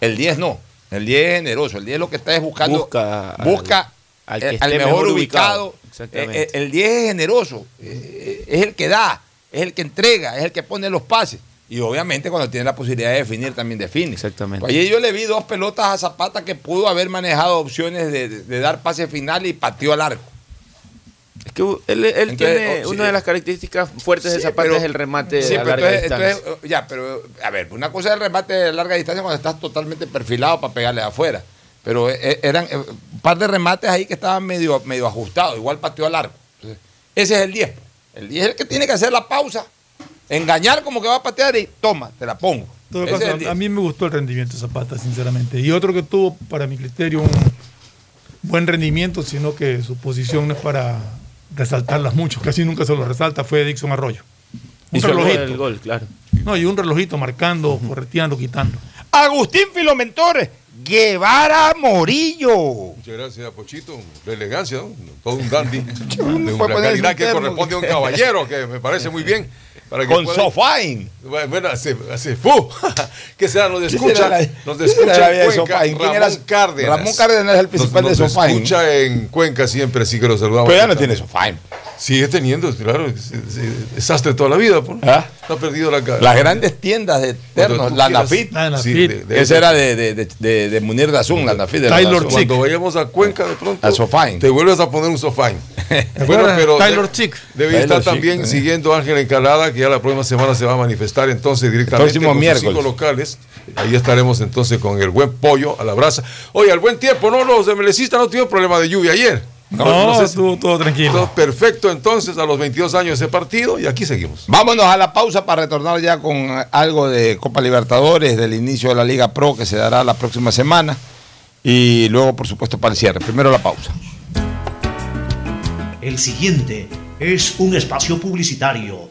El 10 no. El 10 es generoso. El 10 lo que está es buscando. Busca al- busca al que el- esté mejor, mejor ubicado. ubicado. Exactamente. Eh, eh, el 10 es generoso. eh, es el que da, es el que entrega, es el que pone los pases. Y obviamente cuando tiene la posibilidad de definir, también define. Exactamente. Ayer yo le vi dos pelotas a Zapata que pudo haber manejado opciones de, de- de dar pase final y pateó al arco. Es que él, él Entonces, tiene oh, sí. una de las características fuertes de Zapata pero- es el remate Sí, a larga entonces- distancia. entonces, eh, ya, pero a ver, una cosa es el remate de larga distancia cuando estás totalmente perfilado para pegarle de afuera. Pero eh, eh, eran eh, un par de remates ahí que estaban medio, medio ajustados, igual pateó al arco. Entonces, ese es el 10. El 10 es el que tiene que hacer la pausa, engañar como que va a patear y toma, te la pongo. En todo Ese es caso, el 10. a mí me gustó el rendimiento de Zapata, sinceramente. Y otro que tuvo, para mi criterio, un buen rendimiento, sino que su posición no es para resaltarlas mucho, casi nunca se lo resalta, fue Dixon Arroyo. Un Hizo relojito. el gol, claro. No, y un relojito marcando, correteando, quitando. Agustín Filomentores, Guevara Morillo. Muchas gracias, Pochito. La elegancia, ¿no? todo un dandy. de una calidad que corresponde a un caballero, que me parece muy bien. Para que Con pueda- Sofain. Bueno, bueno, hace, hace fu. ¿Qué será? Nos ¿Qué escucha. será la- nos escucha en de Cuenca. Ramón era? Cárdenas. Ramón Cárdenas es el principal Nos- de nos Sofain. escucha en Cuenca siempre, sí que lo saludamos. Pero ya no tiene Sofain. Sigue teniendo, claro. Es, es- es desastre toda la vida. pues. ¿Ah? No ha perdido la cara. Las grandes tiendas de ternos, la Nafit. La Nafit. Sí, de- de- Esa era de, de, de, Munir Dazun, la Nafit de la Taylor. Chick. Cuando vayamos a Cuenca de pronto. A Sofain. Te vuelves a poner un Sofain. acuerdas? Taylor de- Chick. Debe Taylor estar también eh. siguiendo a Ángel Encalada, que ya la próxima semana se va a manifestar entonces directamente Próximo con sus miércoles. cinco locales. Ahí estaremos entonces con el buen pollo a la brasa. Oye, al buen tiempo, no, los demelecistas no tuvieron problema de lluvia ayer. No, sé si- estuvo todo tranquilo. todo perfecto entonces a los 22 años de ese partido y aquí seguimos. Vámonos a la pausa para retornar ya con algo de Copa Libertadores, del inicio de la Liga Pro que se dará la próxima semana. Y luego, por supuesto, para el cierre. Primero la pausa. El siguiente es un espacio publicitario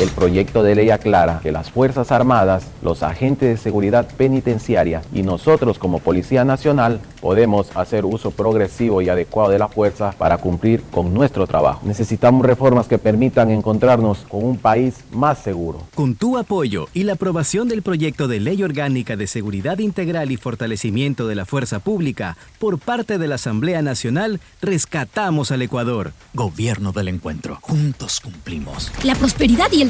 El proyecto de ley aclara que las Fuerzas Armadas, los agentes de seguridad penitenciaria y nosotros como Policía Nacional podemos hacer uso progresivo y adecuado de la fuerza para cumplir con nuestro trabajo. Necesitamos reformas que permitan encontrarnos con un país más seguro. Con tu apoyo y la aprobación del proyecto de ley orgánica de seguridad integral y fortalecimiento de la fuerza pública por parte de la Asamblea Nacional, rescatamos al Ecuador. Gobierno del Encuentro. Juntos cumplimos. La prosperidad y el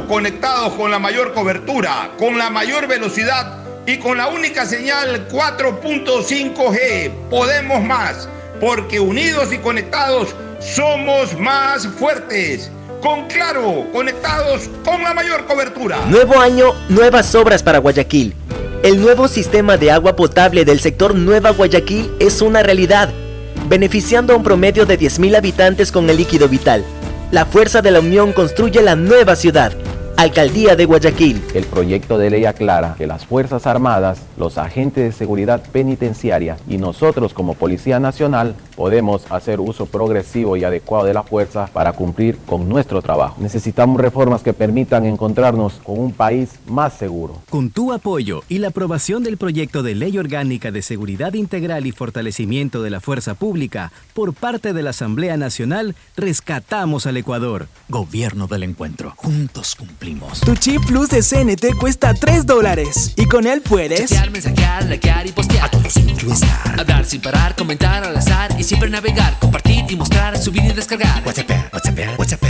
conectados con la mayor cobertura, con la mayor velocidad y con la única señal 4.5G. Podemos más, porque unidos y conectados somos más fuertes. Con Claro, conectados con la mayor cobertura. Nuevo año, nuevas obras para Guayaquil. El nuevo sistema de agua potable del sector Nueva Guayaquil es una realidad, beneficiando a un promedio de 10.000 habitantes con el líquido vital. La fuerza de la unión construye la nueva ciudad. Alcaldía de Guayaquil. El proyecto de ley aclara que las Fuerzas Armadas, los agentes de seguridad penitenciaria y nosotros como Policía Nacional podemos hacer uso progresivo y adecuado de la fuerza para cumplir con nuestro trabajo. Necesitamos reformas que permitan encontrarnos con un país más seguro. Con tu apoyo y la aprobación del proyecto de ley orgánica de seguridad integral y fortalecimiento de la fuerza pública por parte de la Asamblea Nacional, rescatamos al Ecuador. Gobierno del Encuentro. Juntos cumplimos. Tu chip plus de CNT cuesta 3 dólares y con él puedes Chatear, mensajear, likear y postear. A todos influenciar. Hablar sin parar, comentar al azar y siempre navegar, compartir y mostrar, subir y descargar. WhatsApp, WhatsApp, WhatsApp.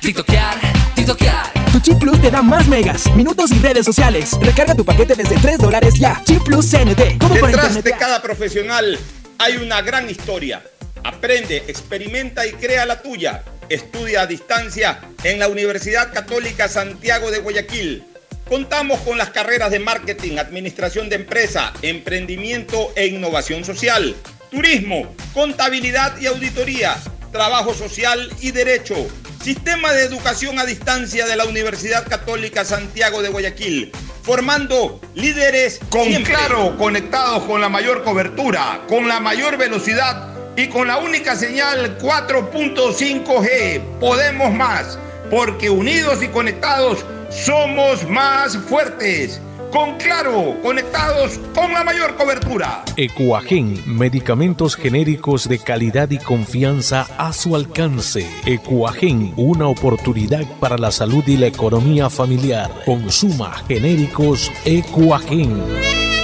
TikTokear, TikTokear. Tu chip plus te da más megas, minutos y redes sociales. Recarga tu paquete desde 3 dólares ya. Chip plus CNT. Detrás de cada profesional hay una gran historia. Aprende, experimenta y crea la tuya. Estudia a distancia en la Universidad Católica Santiago de Guayaquil. Contamos con las carreras de marketing, administración de empresa, emprendimiento e innovación social, turismo, contabilidad y auditoría, trabajo social y derecho. Sistema de educación a distancia de la Universidad Católica Santiago de Guayaquil, formando líderes con siempre. claro, conectados con la mayor cobertura, con la mayor velocidad y con la única señal 4.5G. Podemos más, porque unidos y conectados somos más fuertes. Con claro, conectados con la mayor cobertura. Ecuagen, medicamentos genéricos de calidad y confianza a su alcance. Ecuagen, una oportunidad para la salud y la economía familiar. Consuma genéricos Ecuagen.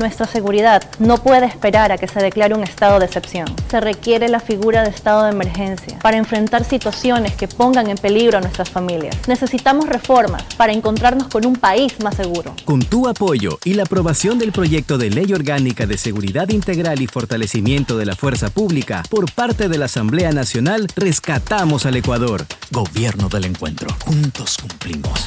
Nuestra seguridad no puede esperar a que se declare un estado de excepción. Se requiere la figura de estado de emergencia para enfrentar situaciones que pongan en peligro a nuestras familias. Necesitamos reformas para encontrarnos con un país más seguro. Con tu apoyo y la aprobación del proyecto de ley orgánica de seguridad integral y fortalecimiento de la fuerza pública por parte de la Asamblea Nacional, rescatamos al Ecuador. Gobierno del Encuentro. Juntos cumplimos.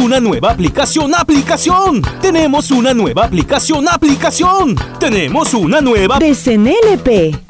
una nueva aplicación, aplicación. Tenemos una nueva aplicación, aplicación. Tenemos una nueva de CNLP.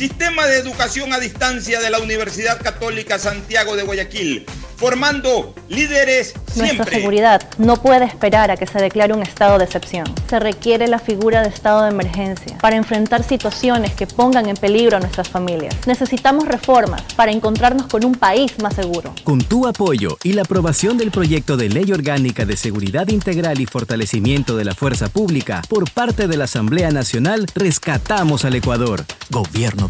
Sistema de educación a distancia de la Universidad Católica Santiago de Guayaquil, formando líderes Nuestra siempre. seguridad no puede esperar a que se declare un estado de excepción. Se requiere la figura de estado de emergencia para enfrentar situaciones que pongan en peligro a nuestras familias. Necesitamos reformas para encontrarnos con un país más seguro. Con tu apoyo y la aprobación del proyecto de Ley Orgánica de Seguridad Integral y Fortalecimiento de la Fuerza Pública por parte de la Asamblea Nacional, rescatamos al Ecuador. Gobierno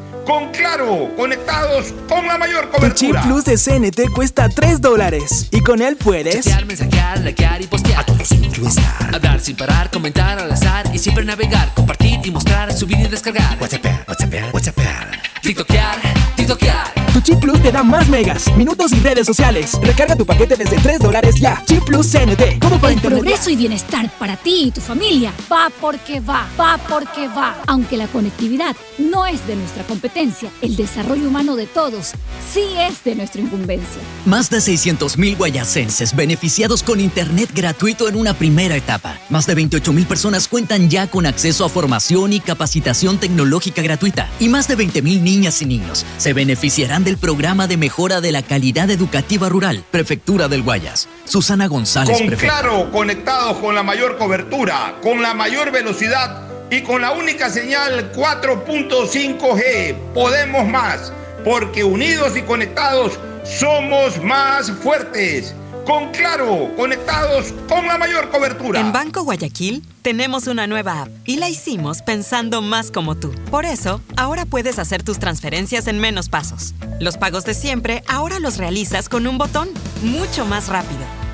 Con Claro, conectados con la mayor Tu chip cobertura. plus de CNT cuesta 3 dólares y con él puedes Chatear, mensajear, likear y postear. A todos influenciar. Hablar sin parar, comentar al azar y siempre navegar. Compartir y mostrar, subir y descargar. WhatsApp, WhatsApp, WhatsApp. TikTokear, TikTokear. Tu chip plus te da más megas, minutos y redes sociales. Recarga tu paquete desde 3 dólares ya. Chip plus CNT. Todo para El internet. progreso y bienestar para ti y tu familia va porque va, va porque va. Aunque la conectividad no es de nuestra competencia, el desarrollo humano de todos sí es de nuestra incumbencia. Más de 600.000 guayacenses beneficiados con Internet gratuito en una primera etapa. Más de 28.000 personas cuentan ya con acceso a formación y capacitación tecnológica gratuita. Y más de 20.000 niñas y niños se beneficiarán del programa de mejora de la calidad educativa rural, Prefectura del Guayas. Susana González, Con prefecta. Claro, conectados con la mayor cobertura, con la mayor velocidad y con la única señal 4.5G. Podemos más, porque unidos y conectados somos más fuertes. Con Claro, conectados con la mayor cobertura. En Banco Guayaquil tenemos una nueva app y la hicimos pensando más como tú. Por eso, ahora puedes hacer tus transferencias en menos pasos. Los pagos de siempre ahora los realizas con un botón, mucho más rápido.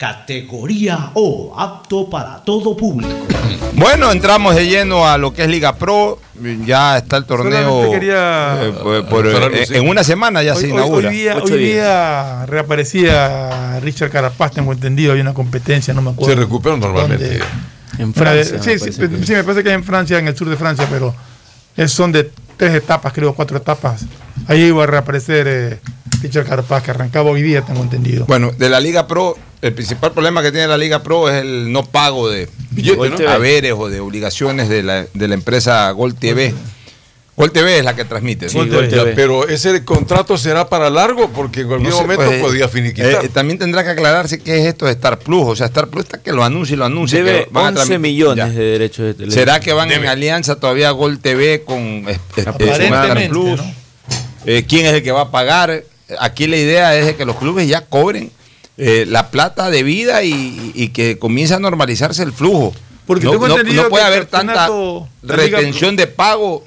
categoría O, apto para todo público. Bueno, entramos de lleno a lo que es Liga Pro. Ya está el torneo. Quería- eh, por- por- eh, en una semana ya Hoy- se inaugura. Hoy, día, hoy reaparecía Richard Carapaz, tengo entendido, había una competencia, no me acuerdo. Se recupera normalmente. dónde. En Francia, me sí, sí, que- sí, me parece que es en Francia, en el sur de Francia, pero es- son de tres etapas, creo, cuatro etapas. Ahí iba a reaparecer eh, Richard Carapaz, que arrancaba hoy día, tengo entendido. Bueno, de la Liga Pro, el principal problema que tiene la Liga Pro es el no pago de haberes o de obligaciones de la, de la empresa Gol TV. Gol TV es la que transmite. Sí, Gol TV. pero ese contrato será para largo porque en algún No sé, momento pues, podía eh, finiquitar. eh, también tendrá que aclararse qué es esto de Star Plus. O sea, Star Plus está que lo anuncia y lo anuncia. Debe que van a 11 transmitir- millones Ya. de derechos de televisión. ¿Será que van en alianza todavía Gol TV con eh, eh, Aparentemente, Star Plus? Eh, ¿Quién es el que va a pagar? Aquí la idea es de que los clubes ya cobren eh, la plata de vida y, y que comience a normalizarse el flujo. Porque no, no- puede haber tanta retención de pago,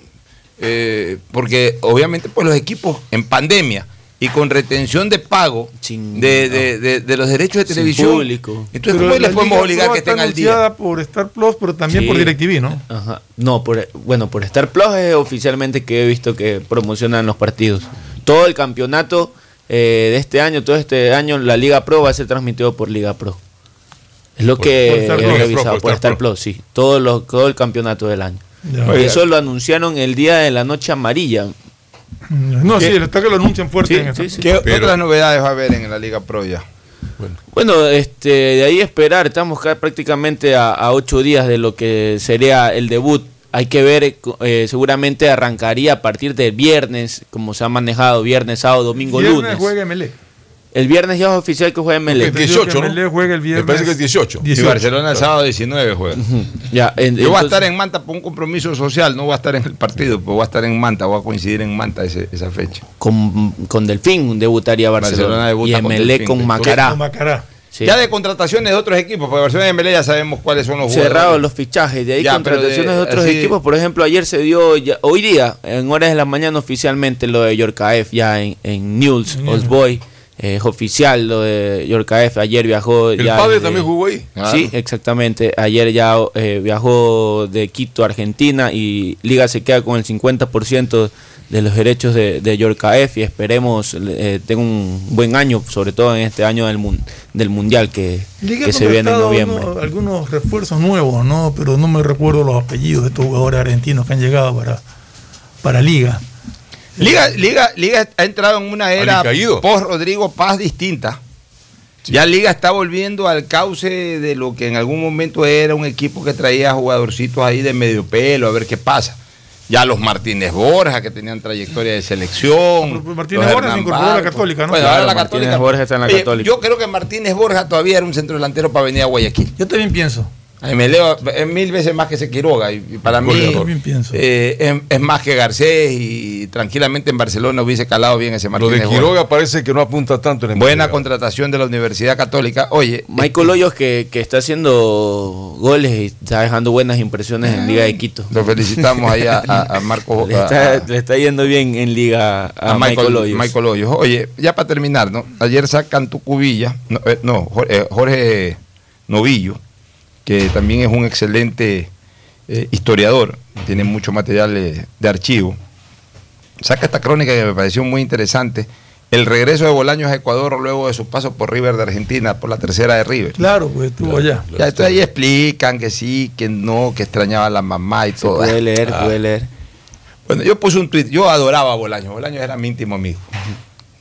eh, porque obviamente pues los equipos en pandemia y con retención de pago de, de- de- de los derechos de Sin televisión. público. Entonces, Pero ¿cómo les podemos Liga obligar que estén al día? por Star Plus, pero también Sí. por DirecTV, ¿no? Ajá. No, por, bueno, por Star Plus es oficialmente que he visto que promocionan los partidos. Todo el campeonato eh, de este año, todo este año, la Liga Pro va a ser transmitido por Liga Pro. Es lo Por- que por he revisado, Por por Star Star Plus, sí. Todo, lo, todo el campeonato del año. Ya. Y Eso lo anunciaron el día de la noche amarilla. No, sí, está que lo anuncian fuerte Sí, en sí, esa- sí. ¿Qué Pero- otras novedades va a haber en la Liga Pro ya? Bueno, este, de ahí esperar, estamos prácticamente a, a ocho días de lo que sería el debut. Hay que ver, eh, seguramente arrancaría a partir del viernes, como se ha manejado, viernes, sábado, domingo, Viernes lunes. juega MLE. El viernes ya es oficial que juega MLE. Ok, 18, ¿no? MLE juega el viernes. Me parece que es 18. Y Barcelona el sábado 19 juega. Ya, en- Yo voy a entonces- estar en Manta por un compromiso social, no voy a estar en el partido, pero voy a estar en Manta, voy a coincidir en Manta ese- esa fecha. Con, con Delfín debutaría Barcelona, Barcelona debuta y con MLE Delfín, con con Macará. Macará. Sí. Ya de contrataciones de otros equipos, porque Barcelona y MLE ya sabemos cuáles son los Cerrados jugadores. los fichajes, de ahí Ya, contrataciones de, de- otros así- equipos. Por ejemplo, ayer se dio, ya- hoy día, en horas de la mañana oficialmente, lo de Yorkaef ya en, en News. Old Boy. Es oficial lo de Yorkaef. Ayer viajó. El ya padre desde- también jugó ahí. Sí, exactamente. Ayer ya eh, viajó de Quito, Argentina, y Liga se queda con el 50% de los derechos de, de Yorkaef y esperemos eh, tenga un buen año, sobre todo en este año del, mun- del Mundial que, que se viene en noviembre. uno- algunos refuerzos nuevos, ¿no? Pero no me recuerdo los apellidos de estos jugadores argentinos que han llegado para, para Liga. Liga, Liga, Liga ha entrado en una era post Rodrigo Paz distinta. Ya Liga está volviendo al cauce de lo que en algún momento era un equipo que traía jugadorcitos ahí de medio pelo, a ver qué pasa. Ya los Martínez Borja, que tenían trayectoria de selección. Martínez Borja se incorporó a la. Católica, ¿no? Bueno, Claro, ahora la Martínez Católica. Borja está en la Oye, Católica. Yo creo que Martínez Borja todavía era un centro delantero para venir a Guayaquil. Yo también pienso. Ay, me leo, es mil veces más que ese Quiroga y, y para mí Yo también pienso. eh, es, es más que Garcés y tranquilamente en Barcelona hubiese calado bien ese Lo Martínez de Borja. Quiroga parece que no apunta tanto en el Buena contratación de la Universidad Católica. Oye, Michael Hoyos que, que está haciendo goles y está dejando buenas impresiones en Liga de Quito. lo felicitamos ahí a, a- a Marco Le está, a- le está yendo bien en Liga a, a Michael, Michael, Hoyos. Michael Hoyos. Oye, ya para terminar, ¿no? Ayer sacan tu cubilla, no, eh, no, Jorge, eh, Jorge Novillo, que también es un excelente eh, historiador, tiene mucho material eh, de archivo. Saca esta crónica que me pareció muy interesante. El regreso de Bolaños a Ecuador luego de su paso por River de Argentina, por la tercera de River. Claro, pues estuvo allá. Ya esto ahí explican que sí, que no, que extrañaba a la mamá y Se todo. puede leer, Ah. puede leer. Bueno, yo puse un tuit, yo adoraba a Bolaños, Bolaños era mi íntimo amigo.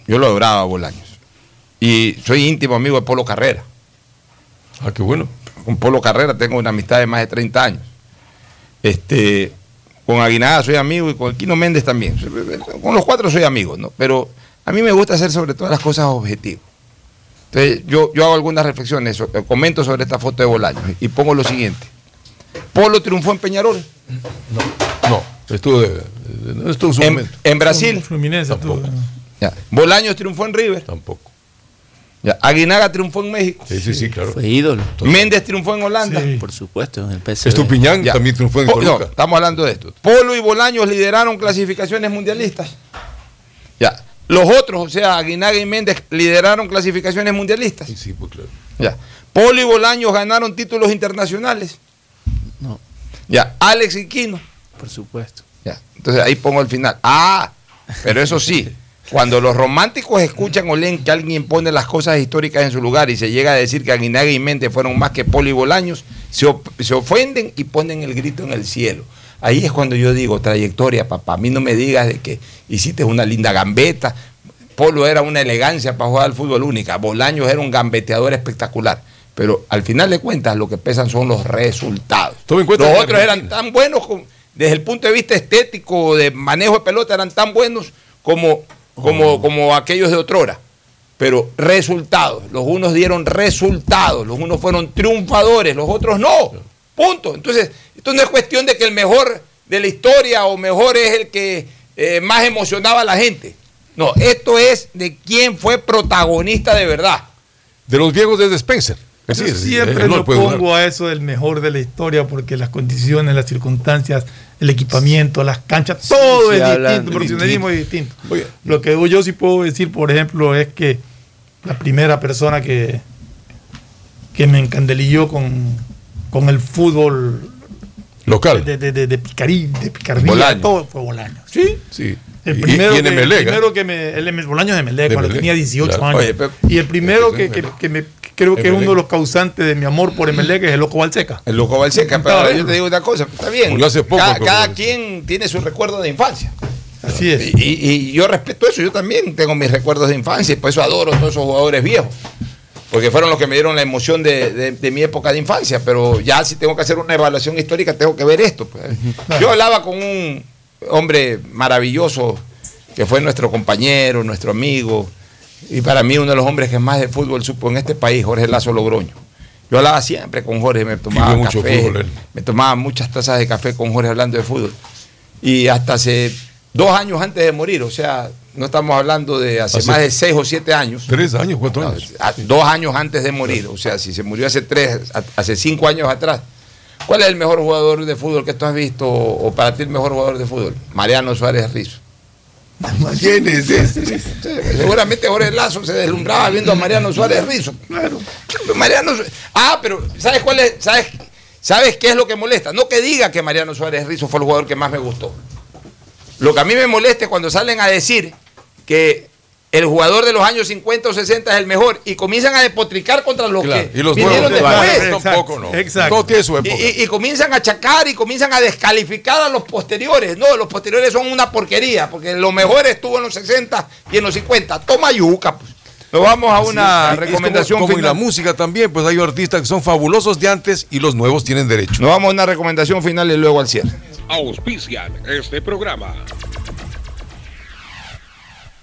Yo lo adoraba a Bolaños. Y soy íntimo amigo de Polo Carrera. Ah, qué bueno. Con Polo Carrera tengo una amistad de más de 30 años. Este, con Aguinaga soy amigo y con Quino Méndez también. Con los cuatro soy amigo, ¿no? Pero a mí me gusta hacer sobre todas las cosas objetivos. Entonces, yo, yo hago algunas reflexiones, eh, comento sobre esta foto de Bolaños y pongo lo siguiente. Polo triunfó en Peñarol. No, estuvo, de, de- no estuvo en su En, momento. en Brasil. Fluminense estuvo. Ya. Bolaños triunfó en River. Tampoco. Ya. Aguinaga triunfó en México. Sí, sí, sí, claro. Fue ídolo. Méndez triunfó en Holanda. Sí. Por supuesto, en el PSV. Estupiñán Ya. también triunfó en Po- no, Toluca. estamos hablando de esto. Polo y Bolaños lideraron clasificaciones mundialistas. Ya. Los otros, o sea, Aguinaga y Méndez lideraron clasificaciones mundialistas. Sí, sí, pues claro. Ya. Polo y Bolaños ganaron títulos internacionales. No, Ya. Alex y Quino. por supuesto. Ya. Entonces ahí pongo el final. Ah, pero eso sí, cuando los románticos escuchan o leen que alguien pone las cosas históricas en su lugar y se llega a decir que Aguinaga y Méndez fueron más que Polo y Bolaños, se, se ofenden y ponen el grito en el cielo. Ahí es cuando yo digo, trayectoria, papá. A mí no me digas de que hiciste una linda gambeta. Polo era una elegancia para jugar al fútbol única. Bolaños era un gambeteador espectacular. Pero al final de cuentas lo que pesan son los resultados. Los que otros eran tan buenos desde el punto de vista estético, de manejo de pelota, eran tan buenos como, como, como aquellos de otrora. Pero resultados, los unos dieron resultados, los unos fueron triunfadores, los otros no. Punto. Entonces, esto no es cuestión de que el mejor de la historia o mejor es el que eh, más emocionaba a la gente. No, esto es de quién fue protagonista de verdad. De los viejos desde Spencer. Así Yo es, siempre no lo pongo a eso del mejor de la historia porque las condiciones, las circunstancias, el equipamiento, las canchas, todo sí, es distinto, el profesionalismo es distinto. Oye. Lo que yo sí puedo decir, por ejemplo, es que la primera persona que, que me encandelilló con, con el fútbol Local. de, de, de, de picarí- de picardía, Bolaño. todo fue Bolaño. Sí, sí. El primero, y en que, el ¿eh? primero que me. El Bolaños de Emelec, De cuando tenía 18 claro. años. Oye, pero- y el primero que, Emelec. que- que me, creo que es uno de los causantes de mi amor por Emelec es el Loco Balseca. El loco Balseca, pero yo te digo una cosa, está bien. Murió hace poco, cada quien tiene su recuerdo de infancia. Así es. Y, y- y yo respeto eso, yo también tengo mis recuerdos de infancia y por eso adoro a todos esos jugadores viejos. Porque fueron los que me dieron la emoción de, de- de mi época de infancia. Pero ya si tengo que hacer una evaluación histórica, tengo que ver esto. pues. Yo hablaba con un hombre maravilloso que fue nuestro compañero, nuestro amigo, y para mí uno de los hombres que más de fútbol supo en este país, Jorge Lazo Logroño. Yo hablaba siempre con Jorge, me tomaba mucho café, fútbol, él. me tomaba muchas tazas de café con Jorge hablando de fútbol. Y hasta hace dos años antes de morir, o sea, no estamos hablando de hace, Hace- más de seis o siete años. Tres años, cuatro años. Dos años antes de morir, o sea, si se murió hace tres, hace cinco años atrás. ¿Cuál es el mejor jugador de fútbol que tú has visto, o para ti el mejor jugador de fútbol? Mariano Suárez Rizo. ¿Quién es ese? Seguramente Jorge Lazo se deslumbraba viendo a Mariano Suárez Rizo. Claro. Mariano Ah, pero ¿sabes cuál es? ¿Sabes, ¿Sabes qué es lo que molesta? No que diga que Mariano Suárez Rizo fue el jugador que más me gustó. Lo que a mí me molesta es cuando salen a decir que el jugador de los años 50 o 60 es el mejor y comienzan a despotricar contra los Claro, que y los vinieron nuevos, después. claro, tampoco no. exacto. Todo tiene su Y, época. y- y comienzan a achacar y comienzan a descalificar a los posteriores. No, los posteriores son una porquería, porque lo mejor estuvo en los 60 y en los 50. Toma yuca, pues. Nos vamos a una recomendación como, como en la final. música también, pues hay artistas que son fabulosos de antes y los nuevos tienen derecho. Nos vamos a una recomendación final y luego al cierre. Auspician este programa.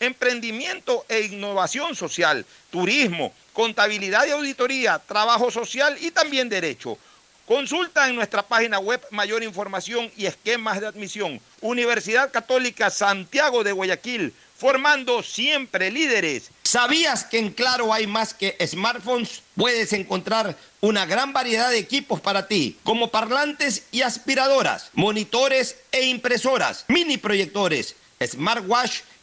emprendimiento e innovación social, turismo, contabilidad y auditoría, trabajo social y también derecho. Consulta en nuestra página web mayor información y esquemas de admisión. Universidad Católica Santiago de Guayaquil, formando siempre líderes. ¿Sabías que en Claro hay más que smartphones? Puedes encontrar una gran variedad de equipos para ti, como parlantes y aspiradoras, monitores e impresoras, mini proyectores, smartwatch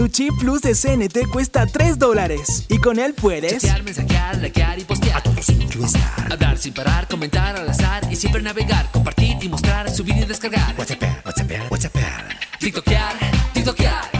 Tu chip plus de CNT cuesta 3 dólares y con él puedes Chatear, mensajear, likear y postear. A todos estar. Hablar sin parar, comentar al azar y siempre navegar, compartir y mostrar, subir y descargar. WhatsApp, WhatsApp, WhatsApp. TikTokear, TikTokear.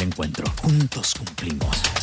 del encuentro. Juntos cumplimos.